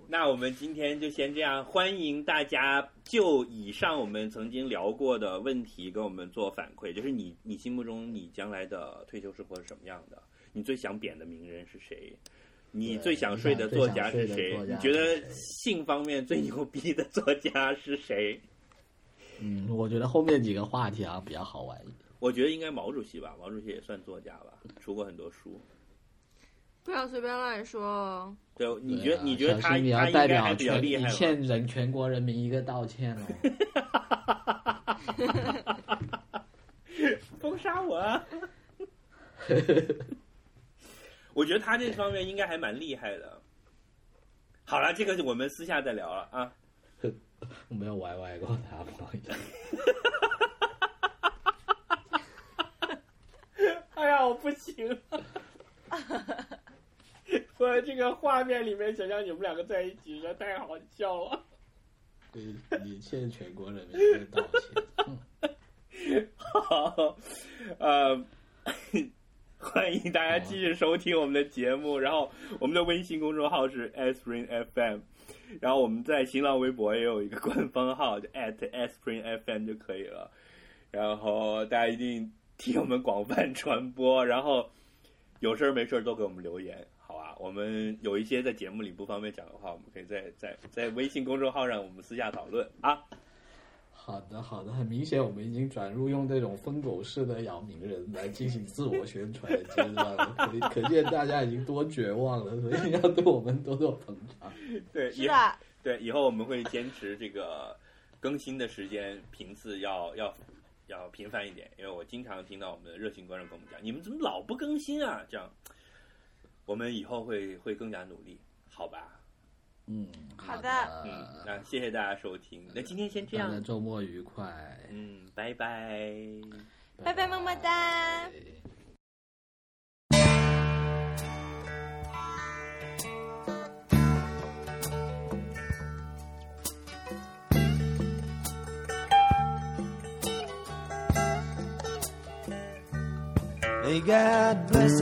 那我们今天就先这样，欢迎大家就以上我们曾经聊过的问题跟我们做反馈，就是你你心目中你将来的退休生活是什么样的？你最想贬的名人是谁？你最想睡的作家是谁你觉得性方面最牛逼的作家是谁？嗯，我觉得后面几个话题啊比较好玩一点。我觉得应该毛主席吧，毛主席也算作家吧，出过很多书。不要随便乱说哦。对，你觉得你觉得他你他要代表应该还比较全，厉害欠人全国人民一个道歉哦。<laughs> <laughs> 封杀我啊！<laughs> 我觉得他这方面应该还蛮厉害的。好了，这个我们私下再聊了啊。<laughs> 我没有歪歪过他，不好意思。<laughs> 哎呀，我不行了！<laughs> 我这个画面里面想象你们两个在一起，实在太好笑了。对你欠全国人民一个道歉。嗯好，呃，欢迎大家继续收听我们的节目。然后我们的微信公众号是 Spring FM，然后我们在新浪微博也有一个官方号，就 at Spring FM 就可以了。然后大家一定替我们广泛传播，然后有事儿没事儿都给我们留言，好吧？我们有一些在节目里不方便讲的话，我们可以在在在微信公众号上我们私下讨论啊。好的，好的，很明显我们已经转入用这种疯狗式的咬名人来进行自我宣传的阶段了，可可见大家已经多绝望了，所以要对我们多多捧场。<laughs> 对，以是的，对，以后我们会坚持这个更新的时间频次要要要频繁一点，因为我经常听到我们的热心观众跟我们讲，你们怎么老不更新啊？这样，我们以后会会更加努力，好吧？嗯，好的。的。嗯，那谢谢大家收听，那今天先这样。周末愉快，嗯，拜拜。拜拜，么么哒。拜 May God bless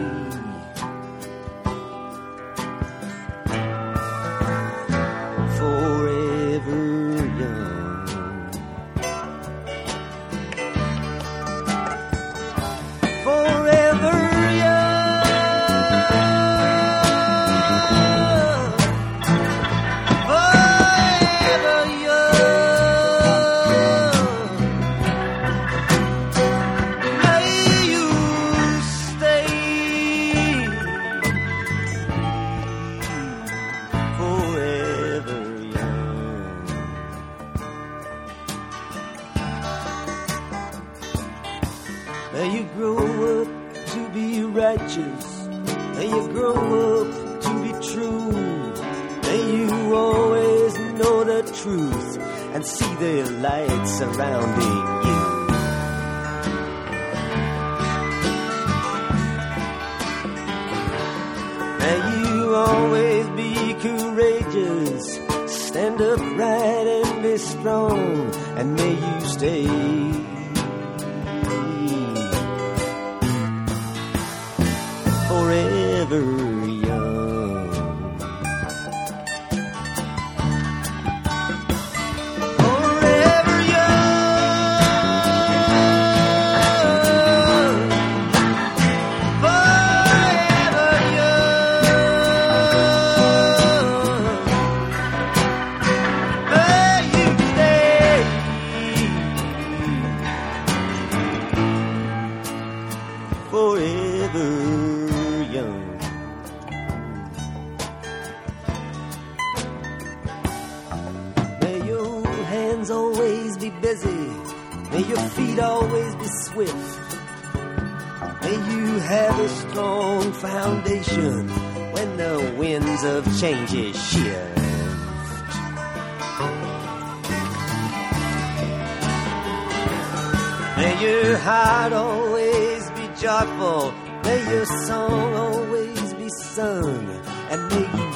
the light surrounding you. May you always be courageous, stand upright and be strong, and may you stay. Forever young. May your hands always be busy. May your feet always be swift. May you have a strong foundation when the winds of change shift. May your heart always joyful. May your song always be sung. And may you